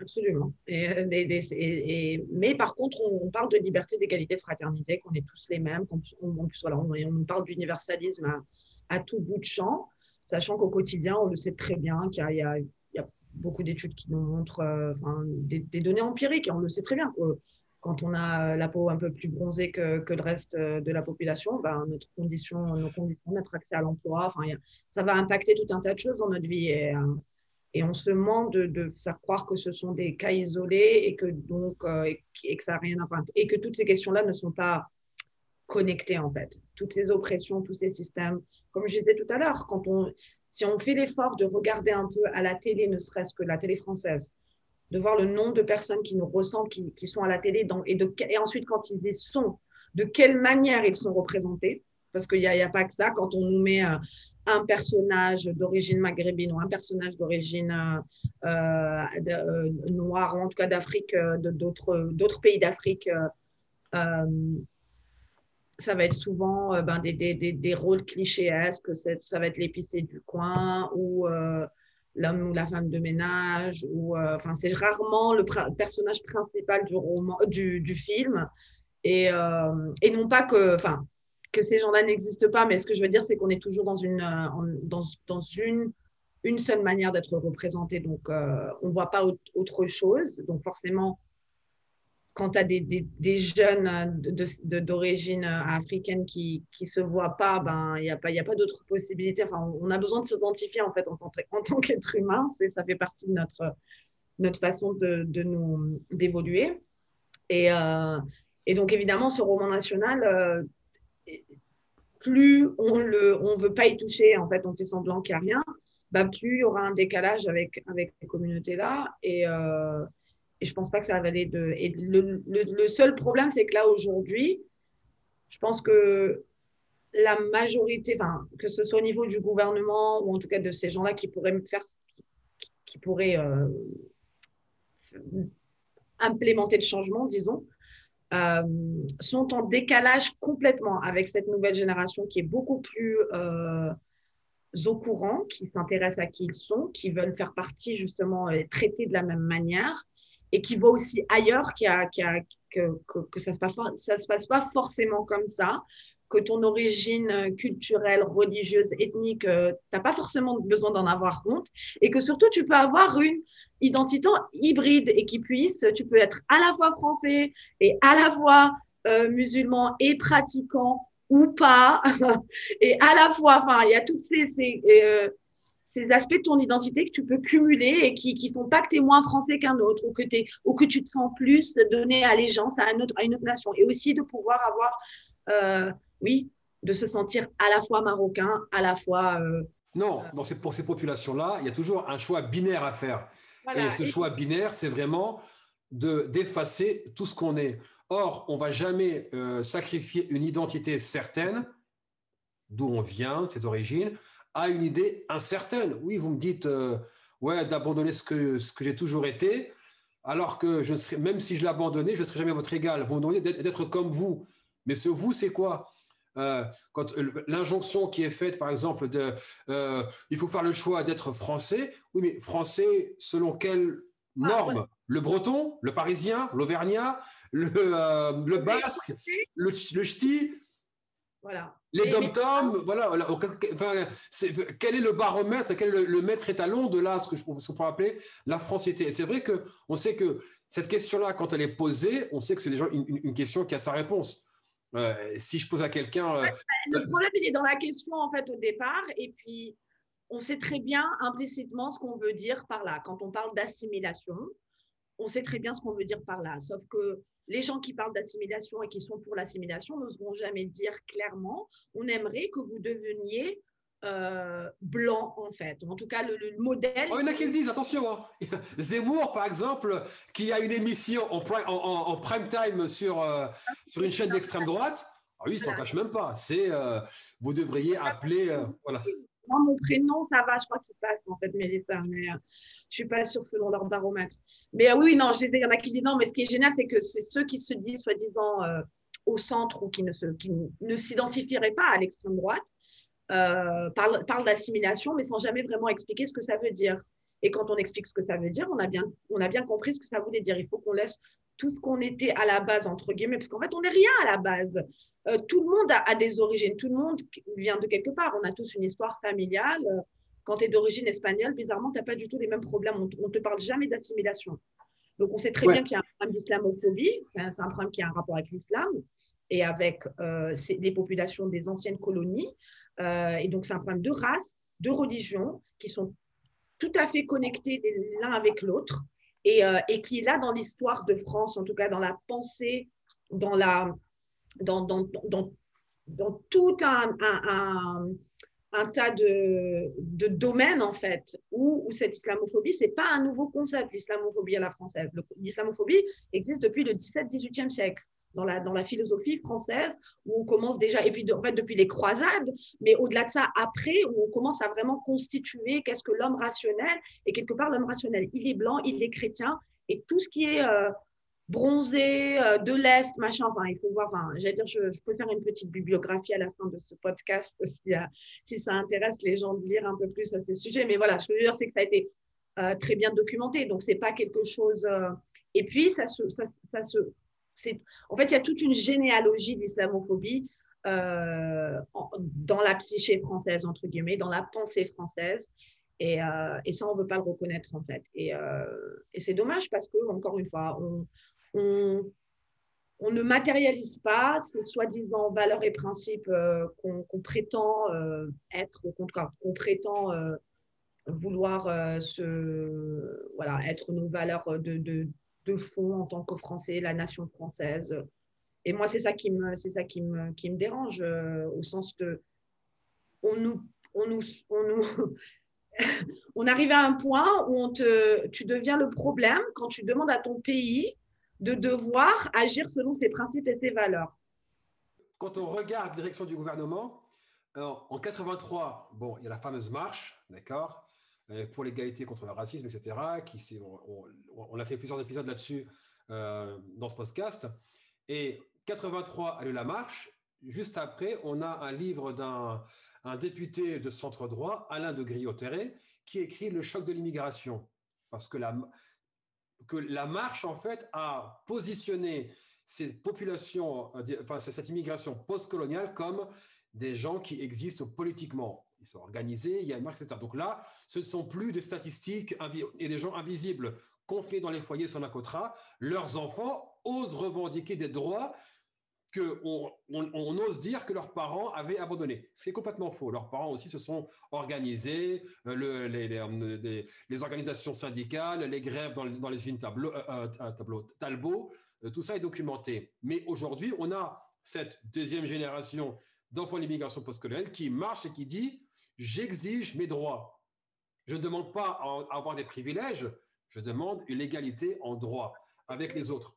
Absolument. Euh, et, mais par contre, on, parle de liberté, d'égalité, de fraternité, qu'on est tous les mêmes, qu'on on, voilà, on, parle d'universalisme à, tout bout de champ, sachant qu'au quotidien, on le sait très bien qu'il y, a beaucoup d'études qui nous montrent euh, des, données empiriques, et on le sait très bien. quand on a la peau un peu plus bronzée que, que le reste euh, de la population, ben, notre condition, nos conditions, notre accès à l'emploi, enfin, ça va impacter tout un tas de choses dans notre vie. Et, on se ment de, faire croire que ce sont des cas isolés et que donc euh, et que ça a rien et que toutes ces questions-là ne sont pas connectées en fait. Toutes ces oppressions, tous ces systèmes, comme je disais tout à l'heure, quand on si on fait l'effort de regarder un peu à la télé, ne serait-ce que la télé française, de voir le nombre de personnes qui nous ressemblent, qui, sont à la télé, et, ensuite quand ils y sont, de quelle manière ils sont représentés. Parce qu'il n'y a, pas que ça, quand on nous met euh, un personnage d'origine maghrébine ou un personnage d'origine euh, euh, noire, en tout cas d'Afrique, d'autres pays d'Afrique, ça va être souvent ben, des, des, des, rôles clichéesques, ça va être l'épicé du coin ou l'homme ou la femme de ménage, ou enfin c'est rarement le personnage principal du roman, du, du film, et, et non pas que, que ces gens-là n'existent pas, mais ce que je veux dire, c'est qu'on est toujours dans une, euh, dans, dans une, une seule manière d'être représenté. Donc, euh, on ne voit pas autre chose. Donc, forcément, quand tu as des, des, des, jeunes d'origine africaine qui ne se voient pas, ben, il n'y a pas, y a pas d'autre possibilité. Enfin, on a besoin de s'identifier en fait en tant, en tant qu'être humain. Ça fait partie de notre, notre façon de, de nous d'évoluer. Et, euh, et, donc, évidemment, ce roman national, plus on ne on veut pas y toucher, en fait, on fait semblant qu'il n'y a rien, bah, plus il y aura un décalage avec, avec ces communautés-là. Et, euh, et je ne pense pas que ça va aller de. Le, seul problème, c'est que là, aujourd'hui, je pense que la majorité, enfin, que ce soit au niveau du gouvernement ou en tout cas de ces gens-là qui pourraient faire, qui pourraient euh, implémenter le changement, disons, euh, sont en décalage complètement avec cette nouvelle génération qui est beaucoup plus euh, au courant, qui s'intéresse à qui ils sont, qui veulent faire partie justement et traiter de la même manière et qui voit aussi ailleurs qu'il a, que, ça ne se, passe pas, forcément comme ça, que ton origine culturelle, religieuse, ethnique, euh, tu n'as pas forcément besoin d'en avoir honte et que surtout tu peux avoir une identité hybride et qui puisse, tu peux être à la fois français et à la fois euh, musulman et pratiquant ou pas, et à la fois, enfin, il y a tous ces, ces, euh, ces, aspects de ton identité que tu peux cumuler et qui ne font pas que tu es moins français qu'un autre ou que, es, ou que tu te sens plus donner allégeance à, un autre, à une autre nation. Et aussi de pouvoir avoir, euh, oui, de se sentir à la fois marocain, à la fois... non, dans pour ces populations-là, il y a toujours un choix binaire à faire. Et ce choix binaire, c'est vraiment d'effacer tout ce qu'on est. Or, on va jamais euh, sacrifier une identité certaine, d'où on vient, ses origines, à une idée incertaine. Oui, vous me dites, euh, ouais, d'abandonner ce que, ce que j'ai toujours été, alors que je serais, même si je l'abandonnais, je ne serais jamais votre égal. Vous me demandez d'être comme vous. Mais ce vous, c'est quoi? Euh, quand l'injonction qui est faite, par exemple, de, euh, il faut faire le choix d'être français. Oui, mais français selon quelle ah, norme? Le breton, le parisien, l'auvergnat, le, euh, le basque, le, le ch'ti? Voilà. Les dom-toms, voilà. Enfin, quel est le baromètre, quel est le, maître étalon de là, ce que je ce pourrait appeler la francité C'est vrai qu'on sait que cette question-là, quand elle est posée, on sait que c'est déjà une, une, question qui a sa réponse si je pose à quelqu'un. Euh, le problème, il est dans la question en fait au départ, et puis on sait très bien implicitement ce qu'on veut dire par là. Quand on parle d'assimilation, on sait très bien ce qu'on veut dire par là. Sauf que les gens qui parlent d'assimilation et qui sont pour l'assimilation n'oseront jamais dire clairement on aimerait que vous deveniez euh, blanc, en fait. En tout cas, le, modèle. Oh, il y en a qui le disent, attention. Hein. Zemmour, par exemple, qui a une émission en prime, en, prime time sur, euh, sur une chaîne d'extrême droite. Ah oui, il s'en cache même pas. C'est, euh, vous devriez appeler. voilà. Moi, mon prénom, ça va, je crois qu'il passe, en fait, Mélissa, mais je suis pas sûre selon leur baromètre. Mais oui, non, je disais, il y en a qui disent non, mais ce qui est génial, c'est que c'est ceux qui se disent, soi-disant, au centre ou qui ne, se, qui ne s'identifieraient pas à l'extrême droite euh, parle, parle d'assimilation, mais sans jamais vraiment expliquer ce que ça veut dire. Et quand on explique ce que ça veut dire, on a bien, on a bien compris ce que ça voulait dire. Il faut qu'on laisse tout ce qu'on était à la base, entre guillemets, parce qu'en fait, on n'est rien à la base. Euh, tout le monde a, des origines, tout le monde vient de quelque part. On a tous une histoire familiale. Quand tu es d'origine espagnole, bizarrement, tu n'as pas du tout les mêmes problèmes. On ne te parle jamais d'assimilation. Donc, on sait très bien qu'il y a un problème d'islamophobie. C'est un, un, problème qui a un rapport avec l'islam et avec euh, les populations des anciennes colonies. Euh, et donc, c'est un problème de race, de religion, qui sont tout à fait connectés l'un avec l'autre et, euh, et, qui est là dans l'histoire de France, en tout cas dans la pensée, dans, la, dans, dans, dans, dans tout un, un, tas de, domaines, en fait, où, cette islamophobie, ce n'est pas un nouveau concept, l'islamophobie à la française. L'islamophobie existe depuis le 17-18e siècle. Dans la, dans la, philosophie française, où on commence déjà, et puis en fait depuis les croisades, mais au-delà de ça, après, où on commence à vraiment constituer qu'est-ce que l'homme rationnel, et quelque part l'homme rationnel, il est blanc, il est chrétien, et tout ce qui est euh, bronzé, euh, de l'Est, machin. Enfin, il faut voir, enfin, j'allais dire, je, peux faire une petite bibliographie à la fin de ce podcast si, euh, si ça intéresse les gens de lire un peu plus à ces sujets. Mais voilà, ce que je veux dire, c'est que ça a été très bien documenté. Donc, c'est pas quelque chose. Et puis, ça se. Ça se en fait, il y a toute une généalogie d'islamophobie dans la psyché française, entre guillemets, dans la pensée française. Et, et, ça, on ne veut pas le reconnaître, en fait. Et, et c'est dommage parce que, encore une fois, on, ne matérialise pas ces soi-disant valeurs et principes euh, qu'on prétend euh, être, qu'on prétend euh, vouloir être nos valeurs de, de, fond en tant que Français, la nation française. Et moi, c'est ça qui me, c'est ça qui me, qui me dérange, au sens que on nous, on nous, on nous on arrive à un point où on te, tu deviens le problème quand tu demandes à ton pays de devoir agir selon ses principes et ses valeurs. Quand on regarde direction du gouvernement, en 83, bon, il y a la fameuse marche, d'accord, euh, pour l'égalité contre le racisme, etc. Qui, on, on, a fait plusieurs épisodes là-dessus euh, dans ce podcast. Et 83 a eu la marche. Juste après, on a un livre d'un un député de centre droit, Alain de Griotteret, qui écrit Le choc de l'immigration. Parce que la, marche, en fait, a positionné ces populations, euh, enfin, cette immigration postcoloniale comme des gens qui existent politiquement. Ils sont organisés, il y a une marche, etc. Donc là, ce ne sont plus des statistiques et des gens invisibles confiés dans les foyers sans la cotera. Leurs enfants osent revendiquer des droits qu'on on, ose dire que leurs parents avaient abandonné. C'est complètement faux. Leurs parents aussi se sont organisés, euh, le, les, organisations syndicales, les grèves dans, dans les usines tableau, euh, euh, Talbot, tout ça est documenté. Mais aujourd'hui, on a cette deuxième génération d'enfants d'immigration postcoloniale qui marche et qui dit j'exige mes droits. Je ne demande pas à avoir des privilèges, je demande une égalité en droit avec les autres.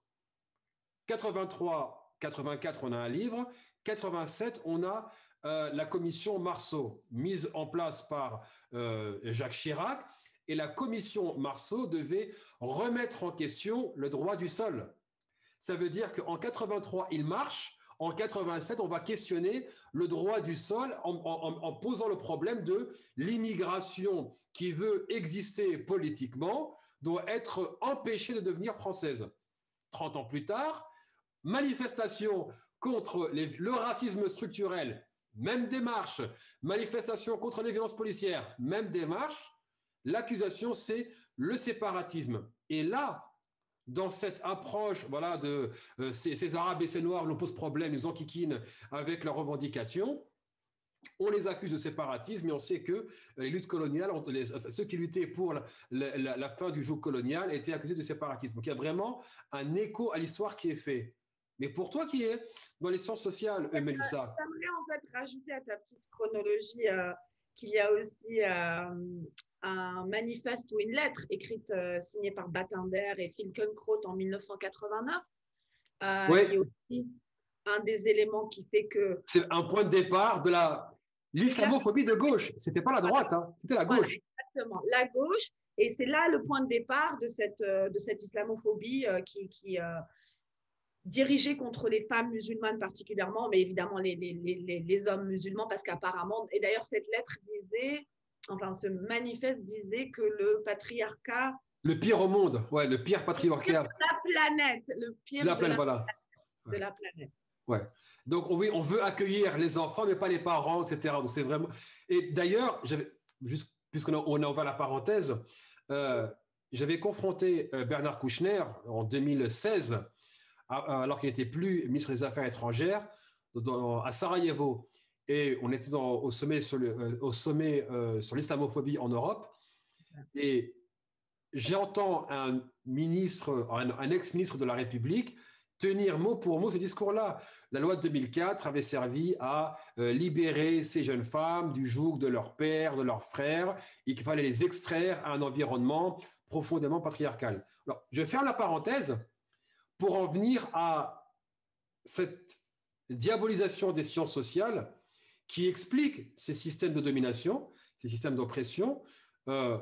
83 84, on a un livre. 87, on a euh, la commission Marceau, mise en place par euh, Jacques Chirac. Et la commission Marceau devait remettre en question le droit du sol. Ça veut dire qu'en 83, il marche. En 87, on va questionner le droit du sol en, posant le problème de l'immigration qui veut exister politiquement doit être empêchée de devenir française. 30 ans plus tard, manifestation contre le racisme structurel, même démarche, manifestation contre les violences policières, même démarche, l'accusation c'est le séparatisme. Et là, dans cette approche voilà, de euh, ces, Arabes et ces Noirs nous posent problème, ils enquiquinent avec leurs revendications, on les accuse de séparatisme et on sait que les luttes coloniales, ceux qui luttaient pour la, fin du joug colonial étaient accusés de séparatisme. Donc il y a vraiment un écho à l'histoire qui est fait. Mais pour toi qui es dans les sciences sociales, euh, Mélissa. J'aimerais en fait rajouter à ta petite chronologie euh, qu'il y a aussi euh, un manifeste ou une lettre écrite, signée par Batander et Finkielkraut en 1989, oui. qui est aussi un des éléments qui fait que... C'est un point de départ de la l'islamophobie de gauche. C'était pas la droite, hein, c'était la gauche. exactement, la gauche. Et c'est là le point de départ de cette, de cette islamophobie qui, qui, dirigé contre les femmes musulmanes particulièrement, mais évidemment les, les, les, les hommes musulmans, parce qu'apparemment, et d'ailleurs cette lettre disait, enfin ce manifeste disait que le patriarcat... Le pire au monde, ouais, le pire patriarcat. de la planète, le pire de la planète, voilà. De la planète. Ouais. Donc oui, on veut accueillir les enfants, mais pas les parents, etc. Donc c'est vraiment. Et d'ailleurs, juste puisqu'on a, on a ouvert la parenthèse, euh, j'avais confronté euh, Bernard Kouchner en 2016 alors qu'il n'était plus ministre des Affaires étrangères, à Sarajevo. Et on était au sommet sur, euh, euh, sur l'islamophobie en Europe. Et j'entends un ministre, un, ex-ministre de la République tenir mot pour mot ce discours-là. La loi de 2004 avait servi à euh, libérer ces jeunes femmes du joug de leur père, de leurs frères, et qu'il fallait les extraire à un environnement profondément patriarcal. Alors, je ferme la parenthèse pour en venir à cette diabolisation des sciences sociales qui explique ces systèmes de domination, ces systèmes d'oppression, euh,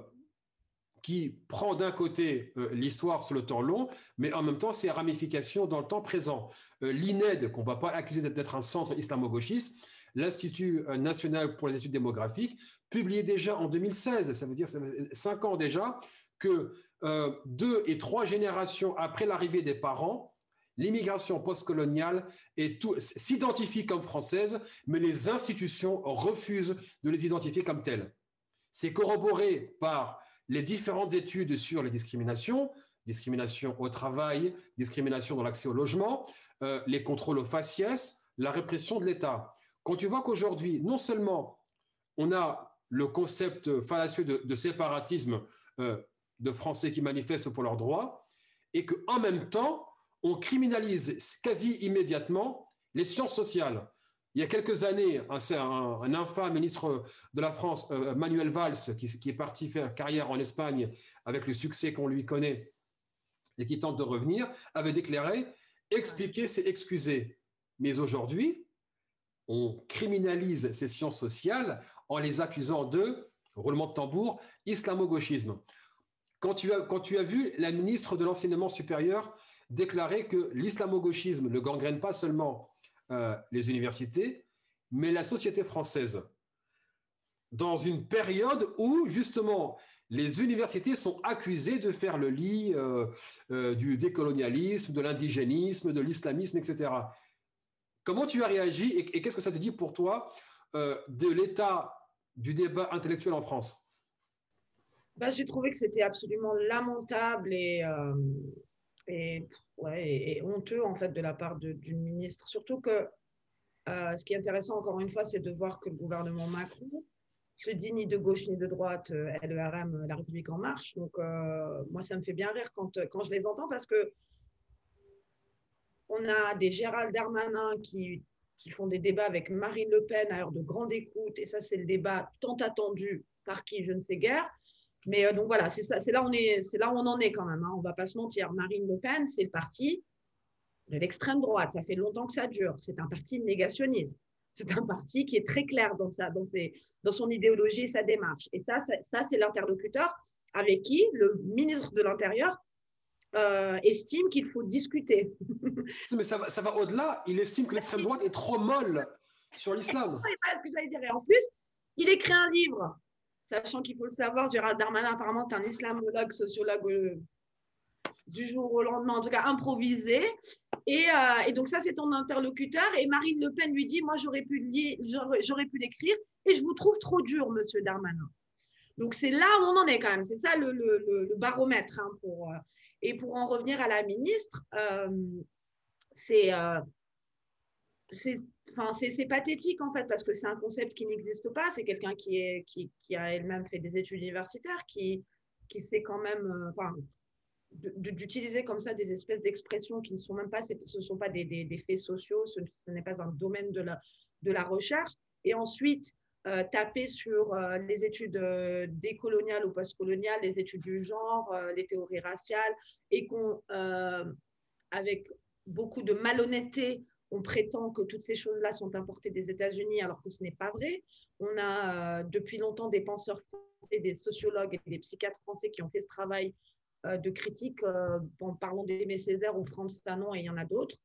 qui prend d'un côté euh, l'histoire sur le temps long, mais en même temps ses ramifications dans le temps présent. Euh, L'INED, qu'on ne va pas accuser d'être un centre islamo-gauchiste, l'Institut euh, national pour les études démographiques, publiait déjà en 2016, ça veut dire cinq ans déjà, que deux et trois générations après l'arrivée des parents, l'immigration postcoloniale s'identifie comme française, mais les institutions refusent de les identifier comme telles. C'est corroboré par les différentes études sur les discriminations, discrimination au travail, discrimination dans l'accès au logement, euh, les contrôles aux faciès, la répression de l'État. Quand tu vois qu'aujourd'hui, non seulement on a le concept fallacieux de, séparatisme euh, de Français qui manifestent pour leurs droits, et qu'en même temps, on criminalise quasi immédiatement les sciences sociales. Il y a quelques années, un, infâme ministre de la France, euh, Manuel Valls, qui, est parti faire carrière en Espagne avec le succès qu'on lui connaît et qui tente de revenir, avait déclaré expliquer, c'est excuser. Mais aujourd'hui, on criminalise ces sciences sociales en les accusant de, roulement de tambour, islamo-gauchisme. Quand tu, as, quand tu as vu la ministre de l'enseignement supérieur déclarer que l'islamo-gauchisme ne gangrène pas seulement euh, les universités, mais la société française, dans une période où justement les universités sont accusées de faire le lit euh, euh, du décolonialisme, de l'indigénisme, de l'islamisme, etc. Comment tu as réagi et, qu'est-ce que ça te dit pour toi de l'état du débat intellectuel en France? Bah, J'ai trouvé que c'était absolument lamentable et, ouais, honteux en fait de la part d'une ministre. Surtout que euh, ce qui est intéressant encore une fois, c'est de voir que le gouvernement Macron se dit ni de gauche ni de droite, euh, LERM, euh, La République en marche. Donc moi, ça me fait bien rire quand, quand je les entends parce que on a des Gérald Darmanin qui, qui font des débats avec Marine Le Pen à heure de grande écoute, et ça, c'est le débat tant attendu par qui je ne sais guère. Mais euh, donc voilà, c'est là, on est, là où on en est quand même. Hein. On ne va pas se mentir. Marine Le Pen, c'est le parti de l'extrême droite. Ça fait longtemps que ça dure. C'est un parti négationniste. C'est un parti qui est très clair dans, sa, dans, dans son idéologie et sa démarche. Et ça, ça, c'est l'interlocuteur avec qui? Le ministre de l'Intérieur euh, estime qu'il faut discuter. Mais ça va, ça va au-delà. Il estime que l'extrême droite est trop molle sur l'islam. Et en plus, il écrit un livre Sachant qu'il faut le savoir, Gérald Darmanin, apparemment, est un islamologue, sociologue euh, du jour au lendemain, en tout cas improvisé. Et, euh, et donc, ça, c'est ton interlocuteur. Et Marine Le Pen lui dit Moi, j'aurais pu l'écrire et je vous trouve trop dur, monsieur Darmanin. Donc, c'est là où on en est quand même. C'est ça le, le, le baromètre. Hein, pour, et pour en revenir à la ministre, c'est c'est pathétique en fait parce que c'est un concept qui n'existe pas. C'est quelqu'un qui, a elle-même fait des études universitaires, qui, qui sait quand même euh, d'utiliser comme ça des espèces d'expressions qui ne sont même pas, ce ne sont pas des, faits sociaux, ce, n'est pas un domaine de la, de la recherche. Et ensuite, euh, taper sur euh, les études décoloniales ou postcoloniales, les études du genre, les théories raciales, et qu'on, avec beaucoup de malhonnêteté, on prétend que toutes ces choses-là sont importées des États-Unis alors que ce n'est pas vrai. On a euh, depuis longtemps des penseurs français, des sociologues et des psychiatres français qui ont fait ce travail euh, de critique euh, en parlant d'Aimé Césaire ou Franz Fanon et il y en a d'autres.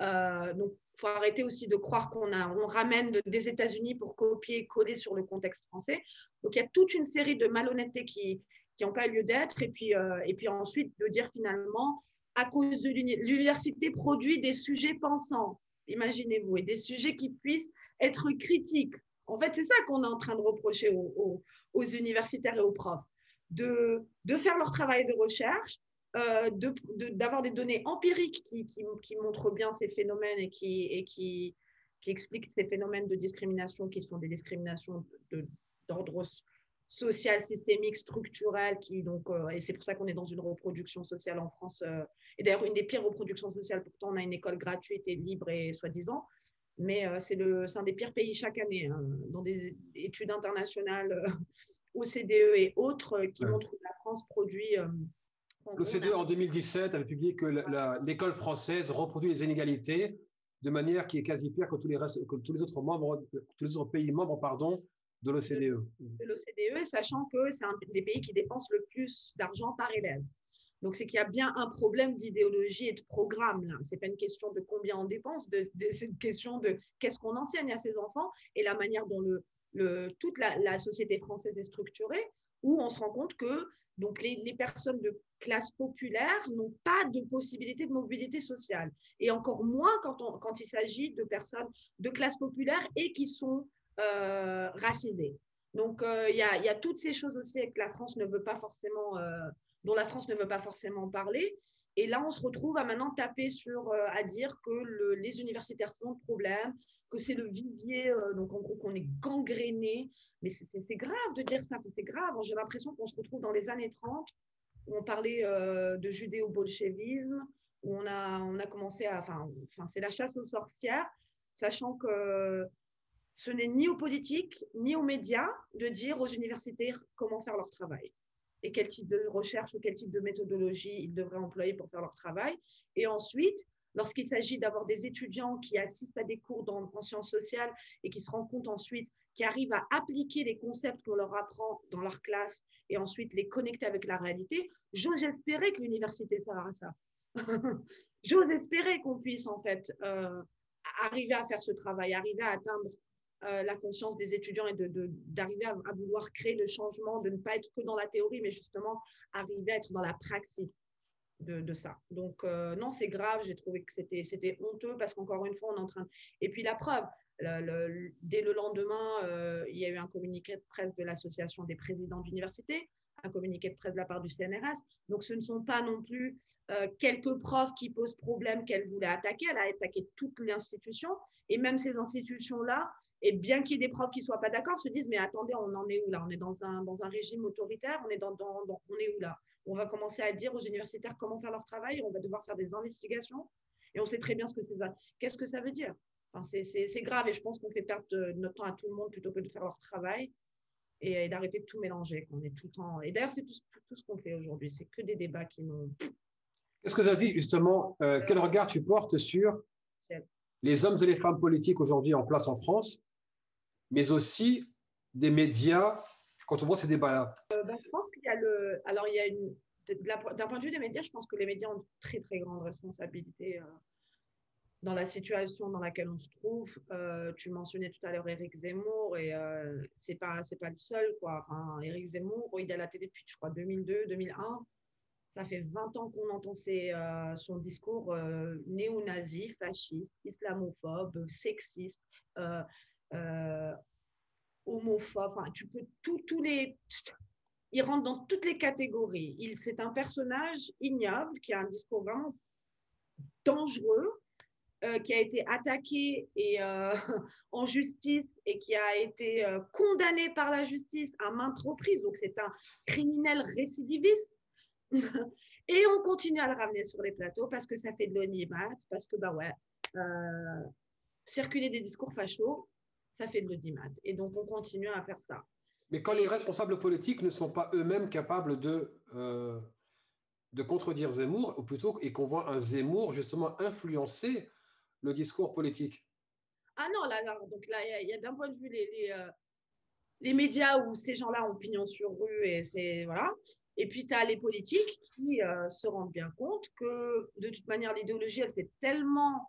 Donc, il faut arrêter aussi de croire qu'on on ramène des États-Unis pour copier et coller sur le contexte français. Donc, il y a toute une série de malhonnêtetés qui n'ont pas lieu d'être. Et puis, et puis ensuite, de dire finalement, à cause de l'université produit des sujets pensants imaginez-vous, et des sujets qui puissent être critiques. En fait, c'est ça qu'on est en train de reprocher aux, universitaires et aux profs, de, faire leur travail de recherche, euh, d'avoir des données empiriques qui, qui, montrent bien ces phénomènes et qui, et qui, qui expliquent ces phénomènes de discrimination qui sont des discriminations d'ordre sociale, systémique, structurelle, qui donc, euh, et c'est pour ça qu'on est dans une reproduction sociale en France, euh, et d'ailleurs une des pires reproductions sociales, pourtant on a une école gratuite et libre et soi-disant, mais euh, c'est un des pires pays chaque année, hein, dans des études internationales, OCDE et autres, qui montrent que la France produit... L'OCDE en 2017 avait publié que l'école française reproduit les inégalités de manière qui est quasi pire que tous les, restes, que tous les autres membres, tous les autres pays membres, pardon, de l'OCDE. De l'OCDE, sachant que c'est un des pays qui dépense le plus d'argent par élève. Donc, c'est qu'il y a bien un problème d'idéologie et de programme là. Ce n'est pas une question de combien on dépense, de, c'est une question de qu'est-ce qu'on enseigne à ses enfants et la manière dont le, le, toute la, la, société française est structurée, où on se rend compte que donc les, les personnes de classe populaire n'ont pas de possibilité de mobilité sociale. Et encore moins quand, on, quand il s'agit de personnes de classe populaire et qui sont euh, racisés. Donc, euh, il y, a, toutes ces choses aussi que la France ne veut pas forcément, euh, dont la France ne veut pas forcément parler. Et là, on se retrouve à maintenant taper sur, à dire que les universitaires sont le problème, que c'est le vivier, donc en gros qu'on est gangréné. Mais c'est grave de dire ça, c'est grave. J'ai l'impression qu'on se retrouve dans les années 30, où on parlait de judéo-bolchevisme, où on a, on a commencé à. Enfin c'est la chasse aux sorcières, sachant que ce n'est ni aux politiques, ni aux médias de dire aux universitaires comment faire leur travail et quel type de recherche ou quel type de méthodologie ils devraient employer pour faire leur travail. Et ensuite, lorsqu'il s'agit d'avoir des étudiants qui assistent à des cours en sciences sociales et qui se rendent compte ensuite, qui arrivent à appliquer les concepts qu'on leur apprend dans leur classe et ensuite les connecter avec la réalité, j'ose espérer que l'université fera ça. j'ose espérer qu'on puisse en fait euh, arriver à faire ce travail, arriver à atteindre euh, la conscience des étudiants et d'arriver de, à, vouloir créer le changement, de ne pas être que dans la théorie, mais justement arriver à être dans la praxis de, ça. Donc, euh, non, c'est grave. J'ai trouvé que c'était honteux parce qu'encore une fois, on est en train. Et puis, la preuve, dès le lendemain, euh, il y a eu un communiqué de presse de l'Association des présidents d'université, un communiqué de presse de la part du CNRS. Donc, ce ne sont pas non plus quelques profs qui posent problème qu'elle voulait attaquer. Elle a attaqué toute l'institution. Et même ces institutions-là, et bien qu'il y ait des profs qui ne soient pas d'accord, se disent, mais attendez, on en est où là? On est dans un, dans un régime autoritaire, on est, dans, dans, on est où là? On va commencer à dire aux universitaires comment faire leur travail, on va devoir faire des investigations, et on sait très bien ce que c'est. Qu'est-ce que ça veut dire? Enfin, C'est grave, et je pense qu'on fait perdre notre temps à tout le monde plutôt que de faire leur travail et, d'arrêter de tout mélanger. On est tout le temps... Et d'ailleurs, c'est tout, tout, ce qu'on fait aujourd'hui, c'est que des débats qui n'ont... Qu'est-ce que as dit justement euh, Quel regard tu portes sur les hommes et les femmes politiques aujourd'hui en place en France? Mais aussi des médias quand on voit ces débats-là euh, bah, Je pense qu'il y a le. Alors, il y a une. D'un point de vue des médias, je pense que les médias ont une très, très grande responsabilité euh, dans la situation dans laquelle on se trouve. Euh, tu mentionnais tout à l'heure Éric Zemmour, et c'est pas, pas le seul. Quoi. Enfin, Zemmour, il est à la télé depuis, je crois, 2002, 2001. Ça fait 20 ans qu'on entend ses, son discours néo-nazi, fasciste, islamophobe, sexiste euh, homophobe, enfin, tu peux tous les. Il rentre dans toutes les catégories. Il, c'est un personnage ignoble qui a un discours vraiment dangereux, euh, qui a été attaqué et, euh, en justice et qui a été euh, condamné par la justice à maintes reprises. Donc, c'est un criminel récidiviste. et on continue à le ramener sur les plateaux parce que ça fait de l'onimat, parce que, bah ouais, circuler des discours fachos, ça fait de l'audimat. Et donc, on continue à faire ça. Mais quand les responsables politiques ne sont pas eux-mêmes capables de, euh, de contredire Zemmour, ou plutôt, et qu'on voit un Zemmour justement influencer le discours politique. Ah non, là, là donc là, il y a, d'un point de vue les, les, euh, les, médias où ces gens-là ont pignon sur rue et c'est voilà. Et puis tu as les politiques qui euh, se rendent bien compte que de toute manière l'idéologie, elle s'est tellement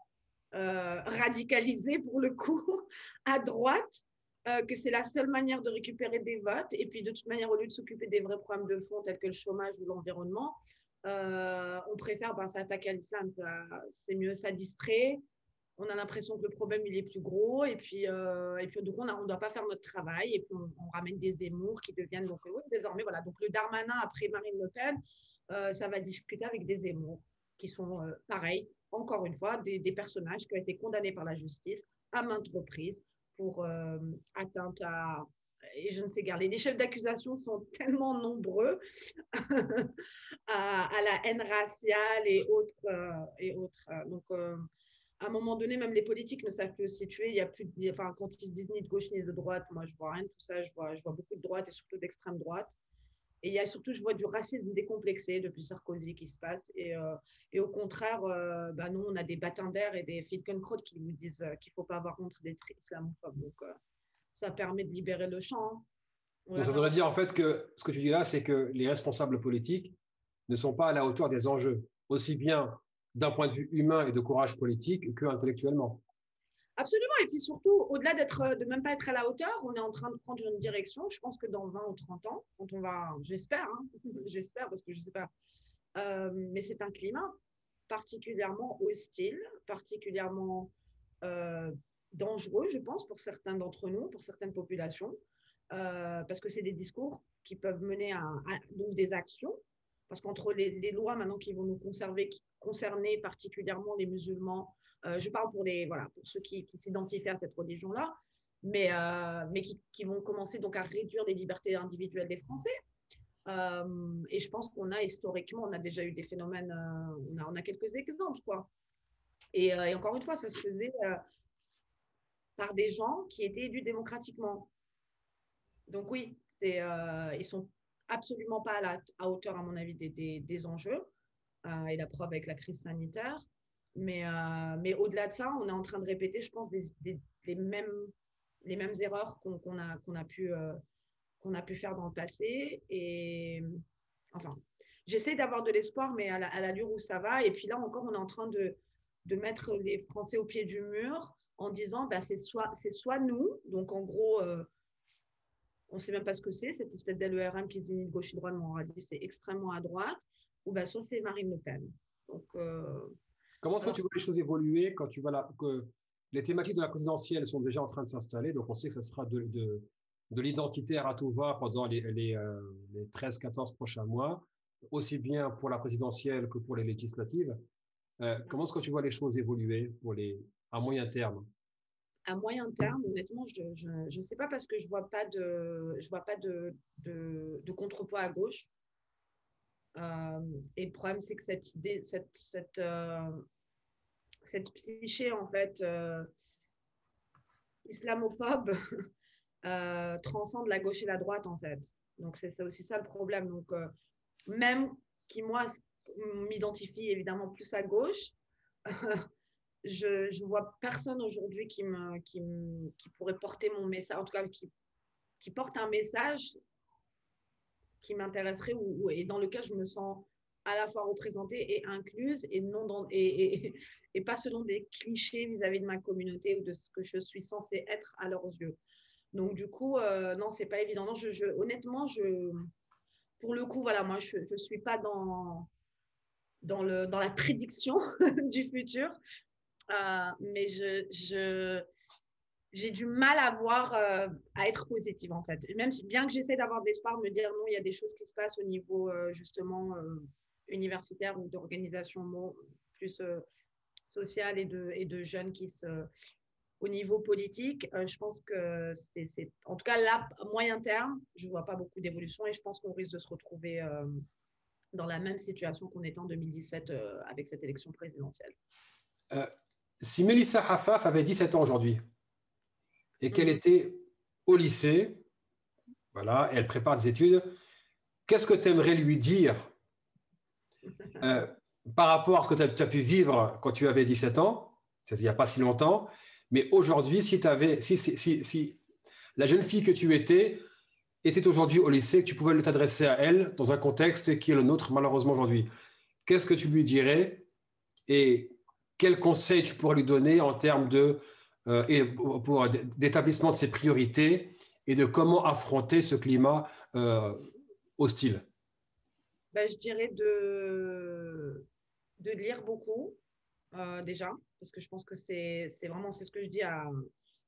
euh, radicalisé pour le coup à droite, euh, que c'est la seule manière de récupérer des votes. Et puis de toute manière, au lieu de s'occuper des vrais problèmes de fond tels que le chômage ou l'environnement, euh, on préfère ben, s'attaquer à l'islam, c'est mieux, ça distrait. On a l'impression que le problème il est plus gros et puis et puis donc on ne doit pas faire notre travail et puis on, ramène des émours qui deviennent donc oui, désormais voilà donc le Darmanin après Marine Le Pen ça va discuter avec des émours qui sont pareils encore une fois, des, personnages qui ont été condamnés par la justice à maintes reprises pour euh, atteinte à, et je ne sais guère, les chefs d'accusation sont tellement nombreux à, la haine raciale et autres. et autres. Donc, à un moment donné, même les politiques ne savent plus se situer. Il y a plus, enfin, quand ils se disent ni de gauche ni de droite, moi, je vois rien de tout ça. Je vois, je vois beaucoup de droite et surtout d'extrême droite. Et il y a surtout, je vois du racisme décomplexé depuis Sarkozy qui se passe. Et, euh, et au contraire, euh, bah nous, on a des Batander et des Filkenkraut qui nous disent euh, qu'il ne faut pas avoir honte d'être islamophobes. Donc, ça permet de libérer le champ. Hein. ça voudrait dire en fait que ce que tu dis là, c'est que les responsables politiques ne sont pas à la hauteur des enjeux, aussi bien d'un point de vue humain et de courage politique que intellectuellement. Absolument. Et puis surtout, au-delà d'être, de même pas être à la hauteur, on est en train de prendre une direction. Je pense que dans 20 ou 30 ans, quand on va, j'espère, hein, j'espère parce que je sais pas, euh, mais c'est un climat particulièrement hostile, particulièrement euh, dangereux, je pense, pour certains d'entre nous, pour certaines populations, euh, parce que c'est des discours qui peuvent mener à, donc des actions. Parce qu'entre les, les, lois maintenant qui vont nous conserver, qui, concerner particulièrement les musulmans, euh, je parle pour, les, voilà, pour ceux qui, s'identifient à cette religion-là, mais, euh, mais qui, vont commencer donc à réduire les libertés individuelles des Français. Euh, et je pense qu'on a historiquement, on a déjà eu des phénomènes, on, a, on a quelques exemples. Quoi. Et, encore une fois, ça se faisait par des gens qui étaient élus démocratiquement. Donc oui, c'est, ils sont absolument pas à, la, à hauteur, à mon avis, des, des, des enjeux. et la preuve avec la crise sanitaire. Mais, euh, mais au-delà de ça, on est en train de répéter, je pense, les, mêmes, les mêmes erreurs qu'on a, qu'on a, pu, euh, qu'on a pu faire dans le passé. Et enfin, j'essaie d'avoir de l'espoir, mais à l'allure où ça va. Et puis là encore, on est en train de, de mettre les Français au pied du mur en disant bah, c'est soit, soit nous, donc en gros, euh, on ne sait même pas ce que c'est, cette espèce d'LERM qui se dit de gauche et droite, mais on dit c'est extrêmement à droite, ou bah, soit c'est Marine Le Pen. Donc, Comment est-ce que tu vois les choses évoluer quand tu vois la, que les thématiques de la présidentielle sont déjà en train de s'installer? Donc, on sait que ce sera de, de, de l'identitaire à tout va pendant les, les, euh, les 13-14 prochains mois, aussi bien pour la présidentielle que pour les législatives. Euh, comment est-ce que tu vois les choses évoluer pour les, à moyen terme? À moyen terme, honnêtement, je ne sais pas parce que je ne vois pas de, je vois pas de, de, de contrepoids à gauche. Euh, et le problème, c'est que cette idée, cette, cette, euh, psyché, en fait, euh, islamophobe, transcende la gauche et la droite, en fait. Donc, c'est aussi ça le problème. Donc, même qui, moi, m'identifie évidemment plus à gauche, je ne vois personne aujourd'hui qui, qui, me, qui pourrait porter mon message, en tout cas, qui, qui porte un message qui m'intéresserait ou, et dans lequel je me sens à la fois représentée et incluse et, non dans, et, et, pas selon des clichés vis-à-vis de ma communauté ou de ce que je suis censée être à leurs yeux. Donc, du coup, euh, non, c'est pas évident. Non, je, honnêtement, je, pour le coup, voilà, moi, je ne suis pas dans, dans, le, dans la prédiction du futur, euh, mais je, je, j'ai du mal à voir, euh, à être positive en fait. Même si, bien que j'essaie d'avoir de l'espoir, me dire non, il y a des choses qui se passent au niveau euh, justement euh, universitaire ou d'organisation plus sociale et de, et de jeunes qui se. Au niveau politique, je pense que c'est. En tout cas, là, à moyen terme, je ne vois pas beaucoup d'évolution et je pense qu'on risque de se retrouver dans la même situation qu'on était en 2017 avec cette élection présidentielle. si Melissa Hafaf avait 17 ans aujourd'hui, et qu'elle mhm. était au lycée, voilà, elle prépare des études, qu'est-ce que tu aimerais lui dire euh, par rapport à ce que tu as, pu vivre quand tu avais 17 ans, c'est-à-dire il n'y a pas si longtemps, mais aujourd'hui, si, si, si, si, la jeune fille que tu étais était aujourd'hui au lycée, que tu pouvais t'adresser à elle dans un contexte qui est le nôtre malheureusement aujourd'hui, qu'est-ce que tu lui dirais et quels conseils tu pourrais lui donner en termes de euh, et pour d'établissement de ses priorités et de comment affronter ce climat euh, hostile. Ben, Je dirais de, de lire beaucoup euh, déjà, parce que je pense que c'est vraiment ce que je dis à...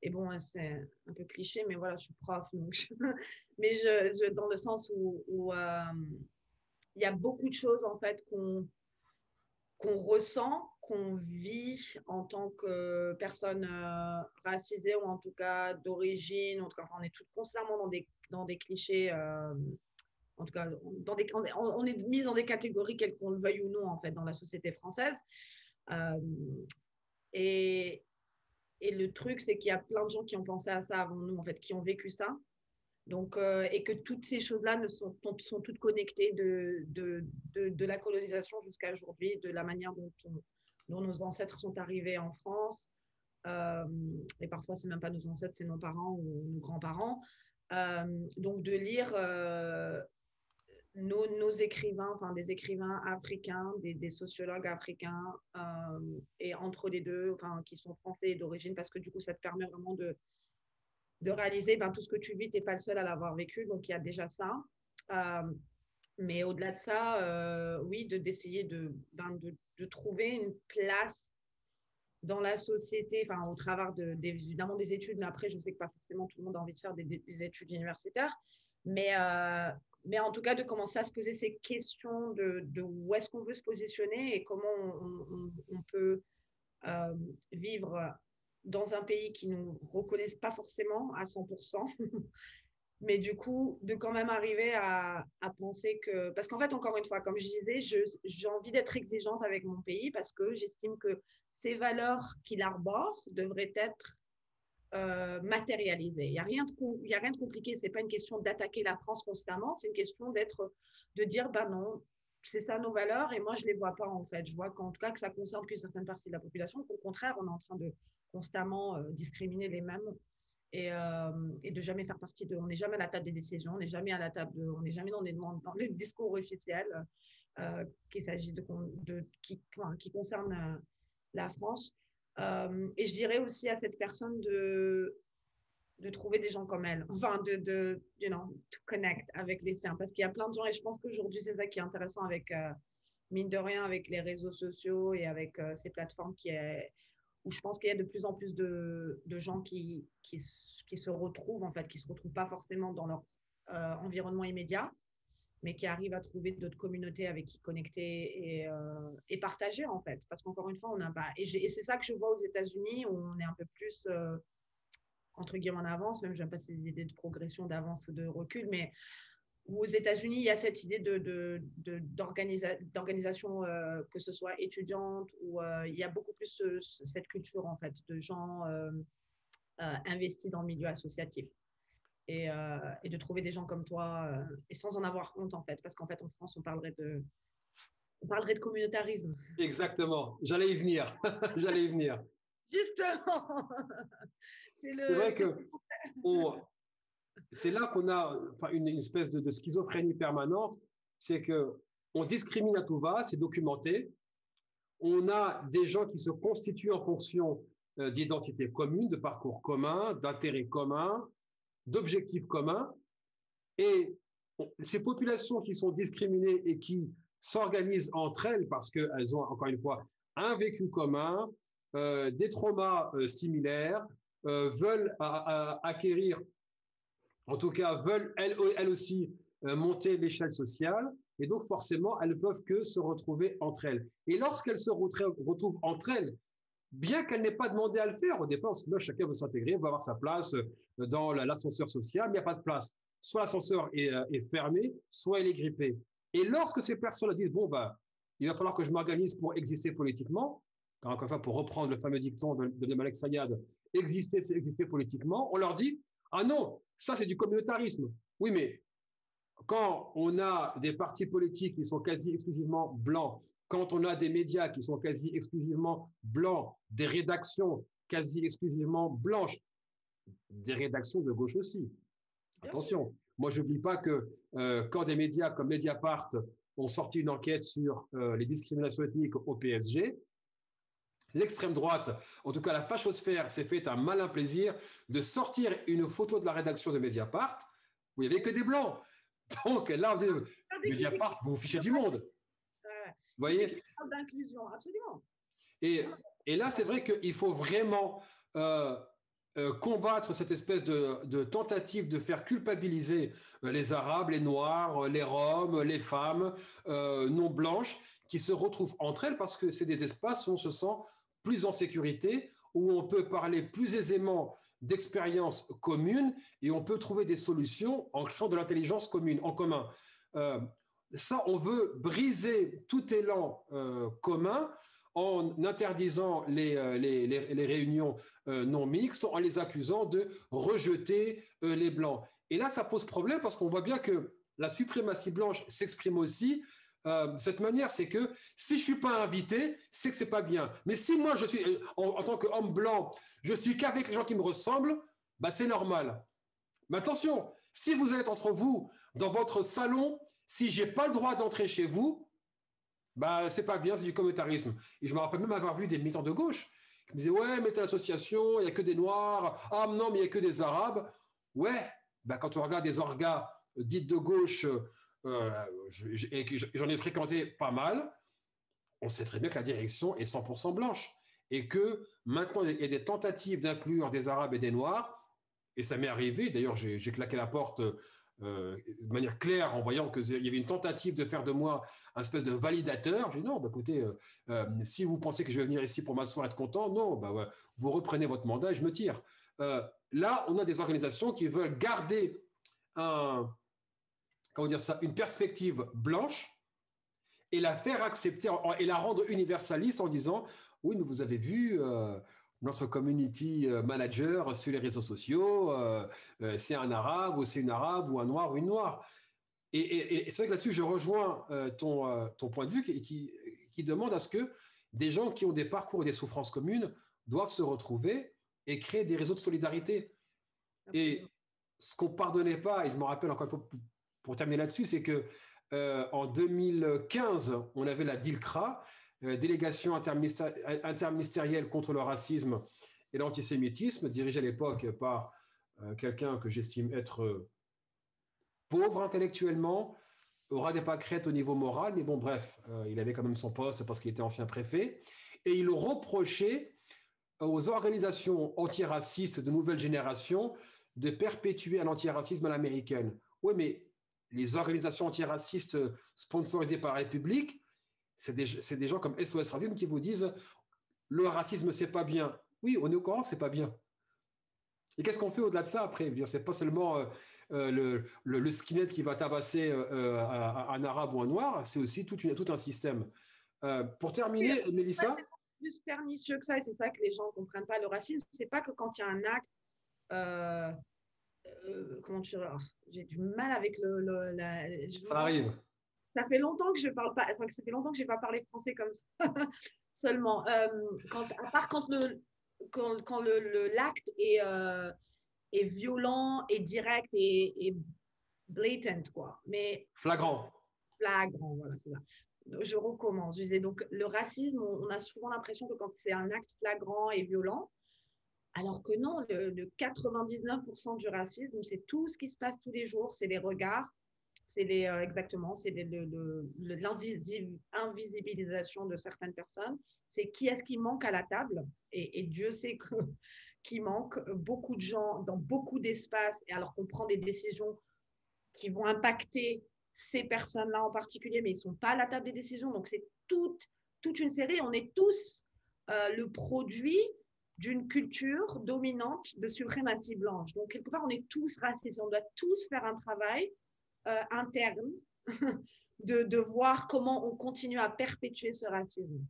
Et bon, hein, c'est un peu cliché, mais voilà, je suis prof, donc mais je, dans le sens où, où il y a beaucoup de choses en fait qu'on qu'on ressent qu'on vit en tant que personne euh, racisée ou en tout cas d'origine. En tout cas, on est tout constamment dans des, dans des clichés. Euh, en tout cas, dans des, on, est mis dans des catégories, quelles qu'on le veuille ou non, en fait, dans la société française. Euh, et, et le truc, c'est qu'il y a plein de gens qui ont pensé à ça avant nous, en fait, qui ont vécu ça. Donc, et que toutes ces choses-là sont, sont toutes connectées de, de, de, de la colonisation jusqu'à aujourd'hui, de la manière dont on, dont nos ancêtres sont arrivés en France. Euh, et parfois, c'est même pas nos ancêtres, c'est nos parents ou nos grands-parents. Euh, donc, de lire euh, nos, écrivains, enfin des écrivains africains, des, sociologues africains, et entre les deux, enfin, qui sont français et d'origine, parce que du coup, ça te permet vraiment de, de réaliser ben, tout ce que tu vis, tu n'es pas le seul à l'avoir vécu, donc il y a déjà ça. mais au-delà de ça, oui, d'essayer de, ben, de, de trouver une place dans la société, enfin au travers de, évidemment des études, mais après je sais que pas forcément tout le monde a envie de faire des, études universitaires, mais, euh, mais en tout cas de commencer à se poser ces questions de, où est-ce qu'on veut se positionner et comment on, peut euh, vivre dans un pays qui ne nous reconnaisse pas forcément à 100%, mais du coup, de quand même arriver à, penser que. Parce qu'en fait, encore une fois, comme je disais, j'ai envie d'être exigeante avec mon pays parce que j'estime que ces valeurs qu'il arbore devraient être euh, matérialisées. Il n'y a, rien de, a rien de compliqué. Ce n'est pas une question d'attaquer la France constamment, c'est une question d'être, de dire, bah non, c'est ça nos valeurs et moi, je ne les vois pas en fait. Je vois qu'en tout cas, que ça concerne qu'une certaine partie de la population, qu'au contraire, on est en train de constamment euh, discriminer les mêmes et, euh, et, de jamais faire partie de. On n'est jamais à la table des décisions, on n'est jamais à la table de. On n'est jamais dans des, discours officiels euh, qu'il s'agit de, qui, qui concernent euh, la France. Et je dirais aussi à cette personne de, de trouver des gens comme elle, enfin de, de you know, to connect avec les siens, parce qu'il y a plein de gens et je pense qu'aujourd'hui c'est ça qui est intéressant avec mine de rien avec les réseaux sociaux et avec ces plateformes qui est où je pense qu'il y a de plus en plus de, gens qui, qui, se retrouvent, en fait, qui ne se retrouvent pas forcément dans leur euh, environnement immédiat, mais qui arrivent à trouver d'autres communautés avec qui connecter et, euh, et partager, en fait. Parce qu'encore une fois, on n'a pas. Et, et c'est ça que je vois aux États-Unis, où on est un peu plus, euh, entre guillemets, en avance, même je n'aime pas ces idées de progression, d'avance ou de recul, mais aux États-Unis, il y a cette idée d'organisation, de, de, euh, que ce soit étudiante, ou euh, il y a beaucoup plus cette culture en fait de gens euh, investis dans le milieu associatif. Et, et, de trouver des gens comme toi, et sans en avoir honte en fait, parce qu'en fait en France, on parlerait de, on parlerait de communautarisme. Exactement, j'allais y venir, j'allais y venir. Justement, c'est le... vrai que c'est là qu'on a une, espèce de, schizophrénie permanente, c'est que on discrimine à tout va, c'est documenté. On a des gens qui se constituent en fonction euh, d'identités communes, de parcours communs, d'intérêts communs, d'objectifs communs. Et ces populations qui sont discriminées et qui s'organisent entre elles parce qu'elles ont, encore une fois, un vécu commun, euh, des traumas euh, similaires, veulent acquérir en tout cas, veulent elles, aussi euh, monter l'échelle sociale. Et donc, forcément, elles ne peuvent que se retrouver entre elles. Et lorsqu'elles se retrouvent entre elles, bien qu'elles n'aient pas demandé à le faire au départ, là, chacun veut s'intégrer, veut avoir sa place euh, dans l'ascenseur social, mais il n'y a pas de place. Soit l'ascenseur euh, est, fermé, soit il est grippé. Et lorsque ces personnes disent, bon, bah, il va falloir que je m'organise pour exister politiquement, encore une fois, pour reprendre le fameux dicton de, de Malek Sayad, exister, c'est exister politiquement, on leur dit, ah non, ça c'est du communautarisme. Oui, mais quand on a des partis politiques qui sont quasi exclusivement blancs, quand on a des médias qui sont quasi exclusivement blancs, des rédactions quasi exclusivement blanches, des rédactions de gauche aussi. Attention, moi je n'oublie pas que euh, quand des médias comme Mediapart ont sorti une enquête sur euh, les discriminations ethniques au PSG, L'extrême droite, en tout cas la fachosphère, s'est fait un malin plaisir de sortir une photo de la rédaction de Mediapart où il n'y avait que des blancs. Donc là, Mediapart, vous vous fichez du monde. Vous voyez D'inclusion, absolument. Et, et, là, c'est vrai qu'il faut vraiment euh, euh, combattre cette espèce de, tentative de faire culpabiliser les Arabes, les Noirs, les Roms, les femmes non blanches, qui se retrouvent entre elles parce que c'est des espaces où on se sent plus en sécurité, où on peut parler plus aisément d'expériences communes et on peut trouver des solutions en créant de l'intelligence commune, en commun. Euh, ça, on veut briser tout élan euh, commun en interdisant les, euh, les, les, réunions non mixtes, en les accusant de rejeter les blancs. Et là, ça pose problème parce qu'on voit bien que la suprématie blanche s'exprime aussi euh, cette manière, c'est que si je suis pas invité, c'est que c'est pas bien. Mais si moi, je suis, euh, en, tant qu'homme blanc, je suis qu'avec les gens qui me ressemblent, bah, c'est normal. Mais attention, si vous êtes entre vous, dans votre salon, si j'ai pas le droit d'entrer chez vous, bah, c'est pas bien, c'est du communautarisme. Et je me rappelle même avoir vu des militants de gauche qui me disaient Ouais, mais t'es l'association, il n'y a que des Noirs. Ah non, mais il n'y a que des Arabes. Ouais, bah, quand on regarde des orgas dites de gauche euh, j'en ai fréquenté pas mal, on sait très bien que la direction est 100% blanche et que maintenant il y a des tentatives d'inclure des Arabes et des Noirs, et ça m'est arrivé, d'ailleurs j'ai claqué la porte euh, de manière claire en voyant qu'il y avait une tentative de faire de moi un espèce de validateur. J'ai dit non, bah, écoutez, euh, si vous pensez que je vais venir ici pour m'asseoir et être content, non, bah, vous reprenez votre mandat et je me tire. là, on a des organisations qui veulent garder un, comment dire ça, une perspective blanche et la faire accepter et la rendre universaliste en disant oui, mais vous avez vu euh, notre community euh, manager sur les réseaux sociaux, euh, c'est un arabe ou c'est une arabe ou un noir ou une noire. Et, c'est vrai que là-dessus, je rejoins ton, ton point de vue qui, qui, qui, demande à ce que des gens qui ont des parcours et des souffrances communes doivent se retrouver et créer des réseaux de solidarité. Et ce qu'on pardonnait pas, et je me rappelle encore une fois pour terminer là-dessus, c'est que euh, en 2015, on avait la DILCRA, euh, délégation interministérielle contre le racisme et l'antisémitisme, dirigée à l'époque par euh, quelqu'un que j'estime être pauvre intellectuellement, aura des pâquerettes au niveau moral, mais bon, bref, il avait quand même son poste parce qu'il était ancien préfet, et il reprochait aux organisations antiracistes de nouvelle génération de perpétuer un antiracisme à l'américaine. Oui, mais les organisations antiracistes sponsorisées par la République, c'est des, gens comme SOS Racisme qui vous disent le racisme, c'est pas bien. Oui, on est au courant, c'est pas bien. Et qu'est-ce qu'on fait au-delà de ça après? C'est pas seulement euh, euh, le, le, skinhead qui va tabasser euh, un arabe ou un noir, c'est aussi tout, tout, un système. pour terminer, Mélissa? C'est plus pernicieux que ça, et c'est ça que les gens ne comprennent pas. Le racisme, c'est pas que quand il y a un acte euh, comment tu j'ai du mal avec le, ça arrive. Ça fait longtemps que je parle pas enfin, ça fait longtemps que j'ai pas parlé français comme ça seulement. Euh, quand, à part quand le quand, quand le l'acte est euh, est violent et direct et, et, blatant quoi. Mais flagrant. Flagrant voilà c'est ça. Je recommence. Je disais donc le racisme on a souvent l'impression que quand c'est un acte flagrant et violent alors que non, le, 99% du racisme, c'est tout ce qui se passe tous les jours, c'est les regards, c'est les euh, exactement, c'est l'invisibilisation de certaines personnes, c'est qui est-ce qui manque à la table, et, Dieu sait qu'il manque beaucoup de gens dans beaucoup d'espaces, et alors qu'on prend des décisions qui vont impacter ces personnes-là en particulier, mais ils sont pas à la table des décisions, donc c'est toute toute une série. On est tous euh, le produit d'une culture dominante de suprématie blanche. Donc, quelque part, on est tous racistes. On doit tous faire un travail euh, interne de, de, voir comment on continue à perpétuer ce racisme.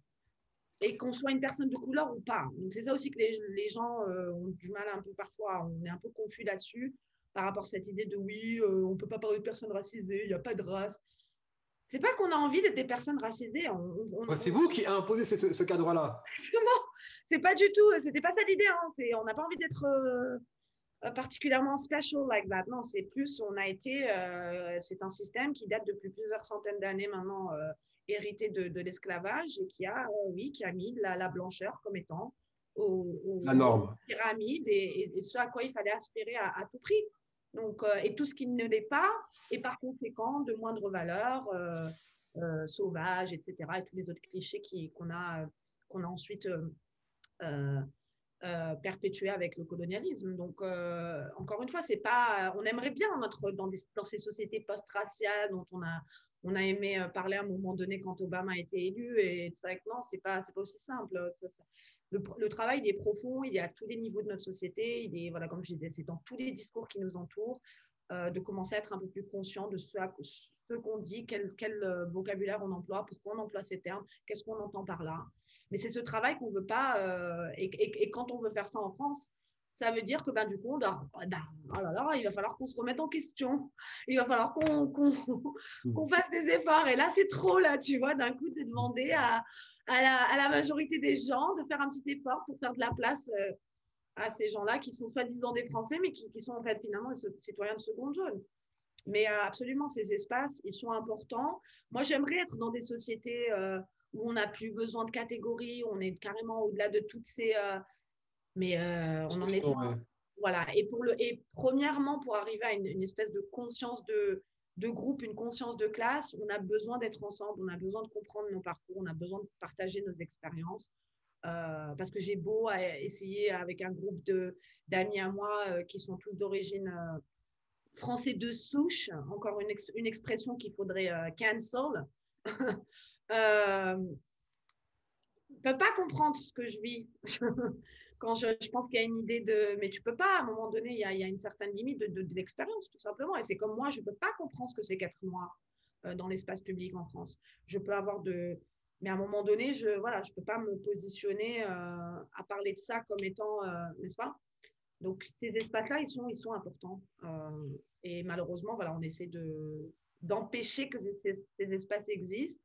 Et qu'on soit une personne de couleur ou pas. Donc, c'est ça aussi que les, les gens euh, ont du mal un peu parfois. On est un peu confus là-dessus par rapport à cette idée de oui, euh, on ne peut pas parler de personnes racisées, il n'y a pas de race. C'est pas qu'on a envie d'être des personnes racisées. c'est vous qui a imposé ce, ce cadre-là. Exactement c'est pas du tout, c'était pas ça l'idée. Hein. On n'a pas envie d'être euh, euh, particulièrement special like that. Non, c'est plus, on a été, euh, c'est un système qui date depuis plusieurs centaines d'années maintenant, hérité de, l'esclavage et qui a, oui, qui a mis la, blancheur comme étant au, la norme. pyramide et, ce à quoi il fallait aspirer à, tout prix. Donc, et tout ce qui ne l'est pas est par conséquent de moindre valeur, sauvage, etc. Et tous les autres clichés qu'on a, qu'on a ensuite euh, euh, avec le colonialisme. Donc, euh, encore une fois, c'est pas. On aimerait bien notre, dans, ces sociétés post-raciales dont on a, on a aimé euh, parler à un moment donné quand Obama a été élu. Et c'est vrai que non, c'est pas, c'est pas aussi simple. Le, travail, il est profond, il est à tous les niveaux de notre société. Il est, voilà, comme je disais, c'est dans tous les discours qui nous entourent. de commencer à être un peu plus conscient de ce, ce qu'on dit, quel, quel vocabulaire on emploie, pourquoi on emploie ces termes, qu'est-ce qu'on entend par là. Mais c'est ce travail qu'on ne veut pas. Euh, et, quand on veut faire ça en France, ça veut dire que ben, du coup, ben, oh là là, il va falloir qu'on se remette en question. Il va falloir qu'on mmh. fasse des efforts. Et là, c'est trop, là, tu vois, d'un coup, de demander à, à, la, majorité des gens de faire un petit effort pour faire de la place euh, à ces gens-là qui sont soi-disant des Français, mais qui, qui, sont en fait finalement des citoyens de seconde zone. Mais euh, absolument, ces espaces, ils sont importants. Moi, j'aimerais être dans des sociétés où on n'a plus besoin de catégories, on est carrément au-delà de toutes ces. Euh, mais euh, on en est pas. Voilà. Et, pour le, et premièrement, pour arriver à une, espèce de conscience de, de, groupe, une conscience de classe, on a besoin d'être ensemble, on a besoin de comprendre nos parcours, on a besoin de partager nos expériences. Euh, parce que j'ai beau à essayer avec un groupe d'amis à moi qui sont tous d'origine français de souche, encore une, expression qu'il faudrait cancel. euh, peut pas comprendre ce que je vis. Quand je, pense qu'il y a une idée de. Mais tu peux pas, à un moment donné, il y a, une certaine limite de, l'expérience, tout simplement. Et c'est comme moi, je peux pas comprendre ce que c'est qu'être noir euh, dans l'espace public en France. Je peux avoir de. Mais à un moment donné, je voilà, je peux pas me positionner euh, à parler de ça comme étant. Euh, n'est-ce pas? Donc, ces espaces-là, ils sont, ils sont importants. et malheureusement, voilà, on essaie de d'empêcher que ces, espaces existent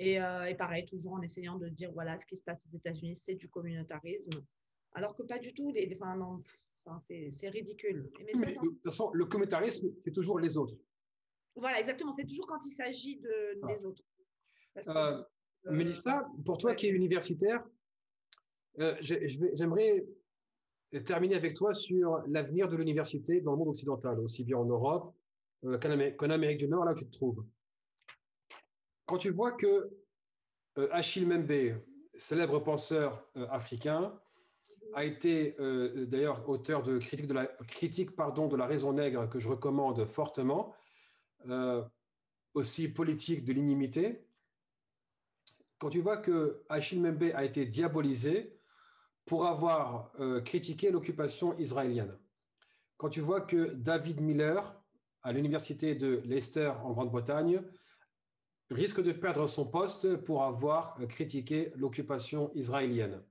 euh, et, pareil, toujours en essayant de dire, voilà, ce qui se passe aux États-Unis, c'est du communautarisme. Alors que pas du tout. Les, enfin, non, c'est ridicule. Mais, de toute façon, le communautarisme, c'est toujours les autres. Voilà, exactement. C'est toujours quand il s'agit de, ah. des autres. Euh, euh, Mélissa, pour toi qui es universitaire, j'aimerais terminer avec toi sur l'avenir de l'université dans le monde occidental, aussi bien en Europe qu'en Amérique du Nord, là où tu te trouves quand tu vois que euh, Achille Mbembe, célèbre penseur euh, africain, a été euh, d'ailleurs auteur de critique, de la raison nègre que je recommande fortement, aussi politique de l'inimité. Quand tu vois que Achille Mbembe a été diabolisé pour avoir critiqué l'occupation israélienne, quand tu vois que David Miller, à l'université de Leicester en Grande-Bretagne, risque de perdre son poste pour avoir critiqué l'occupation israélienne.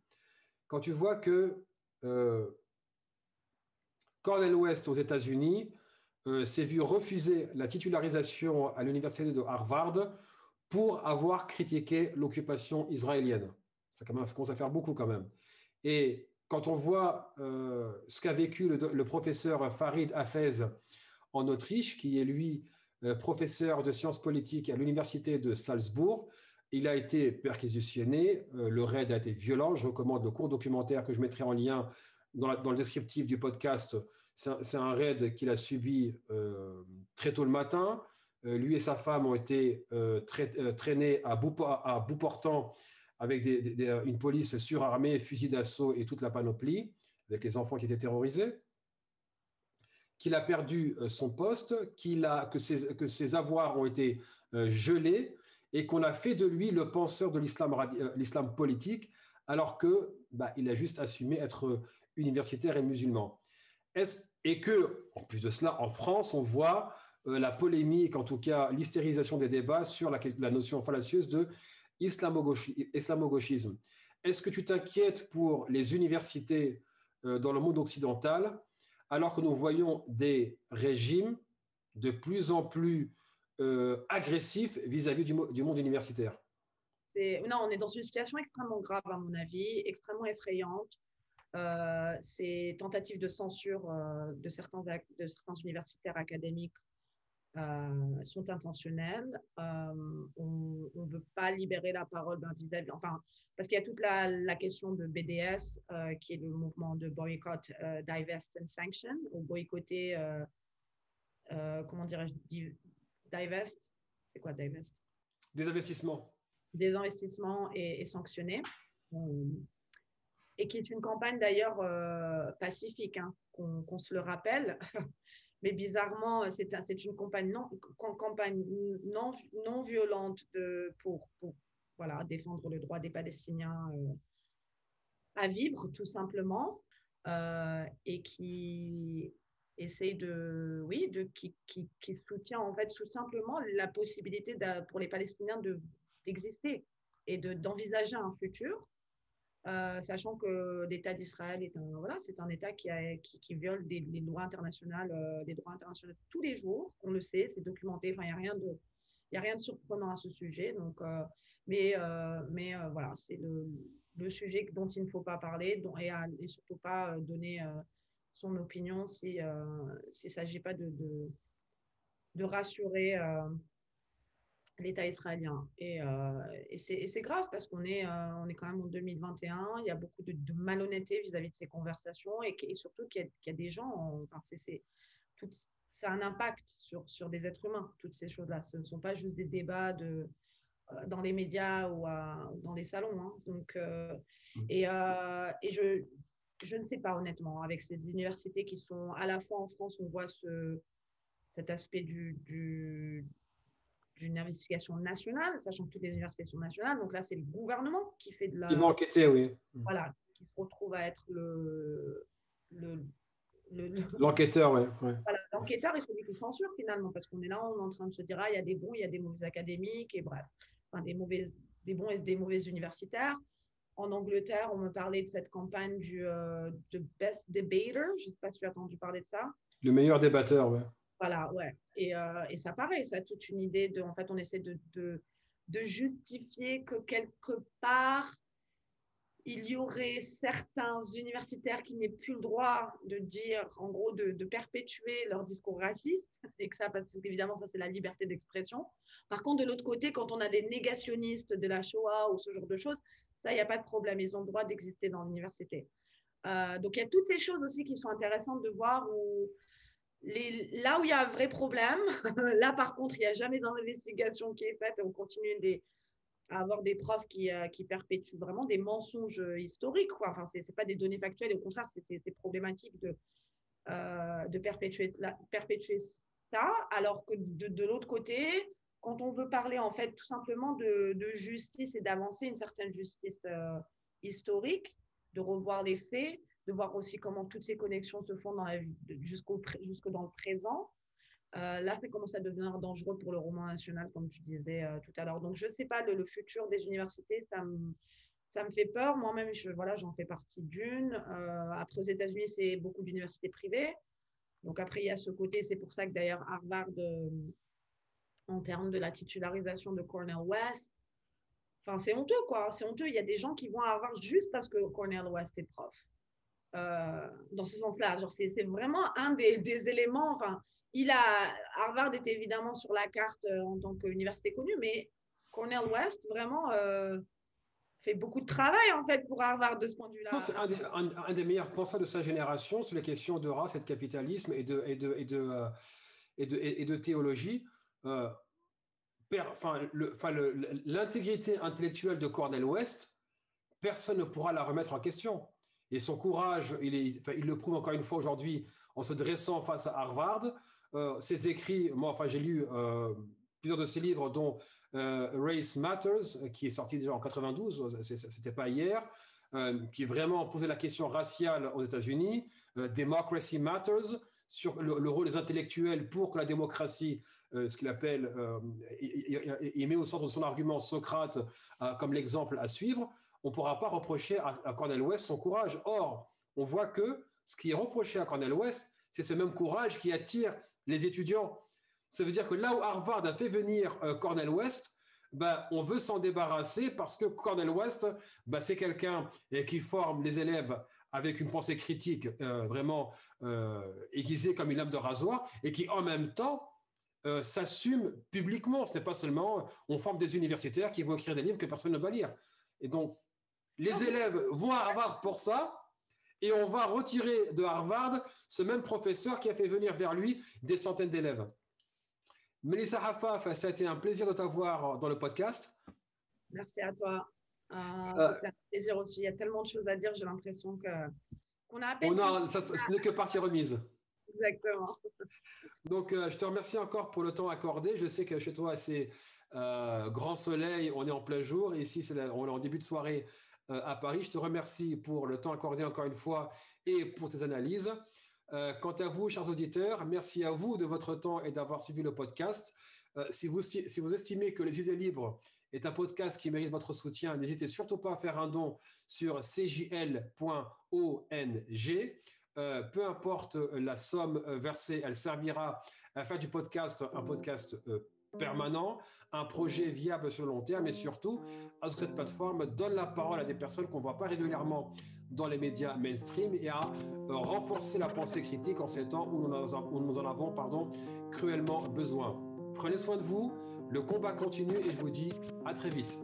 Quand tu vois que euh, Cornel West aux États-Unis euh, s'est vu refuser la titularisation à l'université de Harvard pour avoir critiqué l'occupation israélienne. Ça commence à faire beaucoup quand même. Et quand on voit euh, ce qu'a vécu le, professeur Farid Hafez en Autriche, qui est lui euh, professeur de sciences politiques à l'université de Salzbourg. Il a été perquisitionné, euh, le raid a été violent. Je recommande le court documentaire que je mettrai en lien dans, le descriptif du podcast. C'est un, raid qu'il a subi très tôt le matin. lui et sa femme ont été traînés à bout, portant avec une police surarmée, fusil d'assaut et toute la panoplie, avec les enfants qui étaient terrorisés qu'il a perdu euh, son poste, qu'il a, que, ses, que ses avoirs ont été euh, gelés et qu'on a fait de lui le penseur de l'islam, euh, politique, alors que bah, il a juste assumé être universitaire et musulman. Et que, en plus de cela, en France, on voit la polémique, en tout cas l'hystérisation des débats sur la notion fallacieuse de islamo-gauchisme. Est-ce que tu t'inquiètes pour les universités dans le monde occidental alors que nous voyons des régimes de plus en plus euh, agressifs vis-à-vis du, monde universitaire? Non, on est dans une situation extrêmement grave, à mon avis, extrêmement effrayante. Euh, ces tentatives de censure euh, de, certains, de certains universitaires académiques euh, sont intentionnelles. Euh, on ne veut pas libérer la parole vis-à-vis, enfin, parce qu'il y a toute la, la question de BDS, euh, qui est le mouvement de boycott, divest and sanction, ou boycotter, comment dirais-je, divest, c'est quoi divest? Des investissements. Des investissements et, et sanctionner. et qui est une campagne d'ailleurs pacifique, hein, qu'on se le rappelle. Mais bizarrement, c'est une campagne non, non, violente de, pour, défendre le droit des Palestiniens à vivre, tout simplement, et qui essaye de, oui, de, qui, qui, soutient en fait tout simplement la possibilité pour les Palestiniens d'exister et d'envisager un futur, euh, sachant que l'État d'Israël est un, voilà, c'est un État qui, qui, viole des, les lois internationales, euh, des droits internationaux tous les jours. On le sait, c'est documenté. Enfin, il n'y a rien de, il a rien de surprenant à ce sujet. Donc, euh, mais, mais voilà, c'est le, le, sujet dont il ne faut pas parler, dont, et, surtout pas donner son opinion s'il si, euh, ne s'agit pas de, de, rassurer l'État israélien. Et, euh, et c'est grave parce qu'on est, on est quand même en 2021, il y a beaucoup de, malhonnêteté vis-à-vis de ces conversations et, surtout qu'il y, a des gens, enfin, c'est ça a un impact sur, sur des êtres humains, toutes ces choses-là. Ce ne sont pas juste des débats de, dans les médias ou dans les salons. Hein. Donc, mmh. et, et je, je ne sais pas honnêtement, avec ces universités qui sont à la fois en France, on voit ce, cet aspect du, d'une investigation nationale, sachant que toutes les universités sont nationales. Donc là, c'est le gouvernement qui fait de la. Ils vont enquêter, oui. Voilà, qui se retrouve à être le. le L'enquêteur, oui. Voilà, l'enquêteur est celui qui censure finalement, parce qu'on est là, on est en train de se dire, ah, il y a des bons, il y a des mauvais académiques, et bref, enfin, des, mauvais, des bons et des mauvais universitaires en Angleterre, on me parlait de cette campagne du euh, Best Debater. Je ne sais pas si tu as entendu parler de ça. Le meilleur débatteur, ouais. Voilà, ouais. Et, euh, et ça paraît, ça a toute une idée de. En fait, on essaie de, de, de justifier que quelque part, il y aurait certains universitaires qui n'aient plus le droit de dire, en gros, de, de, perpétuer leur discours raciste, et que ça, parce qu'évidemment, ça, c'est la liberté d'expression. Par contre, de l'autre côté, quand on a des négationnistes de la Shoah ou ce genre de choses, ça, il n'y a pas de problème. Ils ont le droit d'exister dans l'université. Euh, donc, il y a toutes ces choses aussi qui sont intéressantes de voir où là où il y a un vrai problème, là, par contre, il n'y a jamais d'investigation qui est faite on continue à avoir des profs qui, euh, perpétuent vraiment des mensonges historiques. Quoi. Enfin, ce n'est pas des données factuelles, au contraire, c'est problématique de, euh, de perpétuer, ça, alors que de, l'autre côté, quand on veut parler en fait tout simplement de, justice et d'avancer une certaine justice euh, historique, de revoir les faits, de voir aussi comment toutes ces connexions se font jusqu'au jusque dans le présent. Euh, là, ça commence à devenir dangereux pour le roman national, comme tu disais euh, tout à l'heure. Donc, je ne sais pas, le, futur des universités, ça me, ça me fait peur. Moi-même, voilà, j'en fais partie d'une. après, aux États-Unis, c'est beaucoup d'universités privées. Donc, après, il y a ce côté, c'est pour ça que d'ailleurs, Harvard en termes de la titularisation de Cornell West. Enfin, c'est honteux, quoi. C'est honteux. Il y a des gens qui vont avoir juste parce que Cornell West est prof. Euh, dans ce sens-là, c'est vraiment un des, des, éléments. Enfin, il a Harvard est évidemment sur la carte euh, en tant qu'université connue, mais Cornell West vraiment euh, fait beaucoup de travail en fait pour Harvard de ce point de vue-là. C'est un, des meilleurs penseurs de sa génération sur les questions de race et de capitalisme et de, et de, et de, et de, et de théologie. Euh, enfin, l'intégrité intellectuelle de Cornel West, personne ne pourra la remettre en question. Et son courage, il, il le prouve encore une fois aujourd'hui en se dressant face à Harvard. Euh, ses écrits, moi, enfin, j'ai lu euh, plusieurs de ses livres, dont Race Matters, qui est sorti déjà en 92, c'était pas hier, qui vraiment posait la question raciale aux États-Unis, Democracy Matters, sur le, rôle des intellectuels pour que la démocratie, euh, ce qu'il appelle, euh, il, met au centre de son argument Socrate euh, comme l'exemple à suivre, on ne pourra pas reprocher à, Cornel West son courage. Or, on voit que ce qui est reproché à Cornel West, c'est ce même courage qui attire les étudiants. Ça veut dire que là où Harvard a fait venir Cornel West, ben, on veut s'en débarrasser parce que Cornel West, ben, c'est quelqu'un qui forme les élèves avec une pensée critique euh, vraiment euh, aiguisée comme une lame de rasoir et qui en même temps euh, s'assume publiquement. Ce n'est pas seulement on forme des universitaires qui vont écrire des livres que personne ne va lire. Et donc, les élèves vont à Harvard pour ça, et on va retirer de Harvard ce même professeur qui a fait venir vers lui des centaines d'élèves. Melissa Hafaf, ça a été un plaisir de t'avoir dans le podcast. Merci à toi. Euh, c'est un plaisir aussi. Il y a tellement de choses à dire. J'ai l'impression que qu'on a à peine. ce n'est que partie remise. Exactement. Donc, je te remercie encore pour le temps accordé. Je sais que chez toi, c'est grand soleil, on est en plein jour. Ici, on est en début de soirée à Paris. Je te remercie pour le temps accordé encore une fois et pour tes analyses. Euh, quant à vous, chers auditeurs, merci à vous de votre temps et d'avoir suivi le podcast. Euh, si, vous, si, vous estimez que Les Idées Libres est un podcast qui mérite votre soutien, n'hésitez surtout pas à faire un don sur cjl.ong. Euh, peu importe la somme versée, elle servira à faire du podcast un podcast permanent, un projet viable sur le long terme et surtout, à ce que cette plateforme donne la parole à des personnes qu'on ne voit pas régulièrement dans les médias mainstream et à euh, renforcer la pensée critique en ces temps où nous en avons pardon, cruellement besoin. Prenez soin de vous, le combat continue et je vous dis à très vite.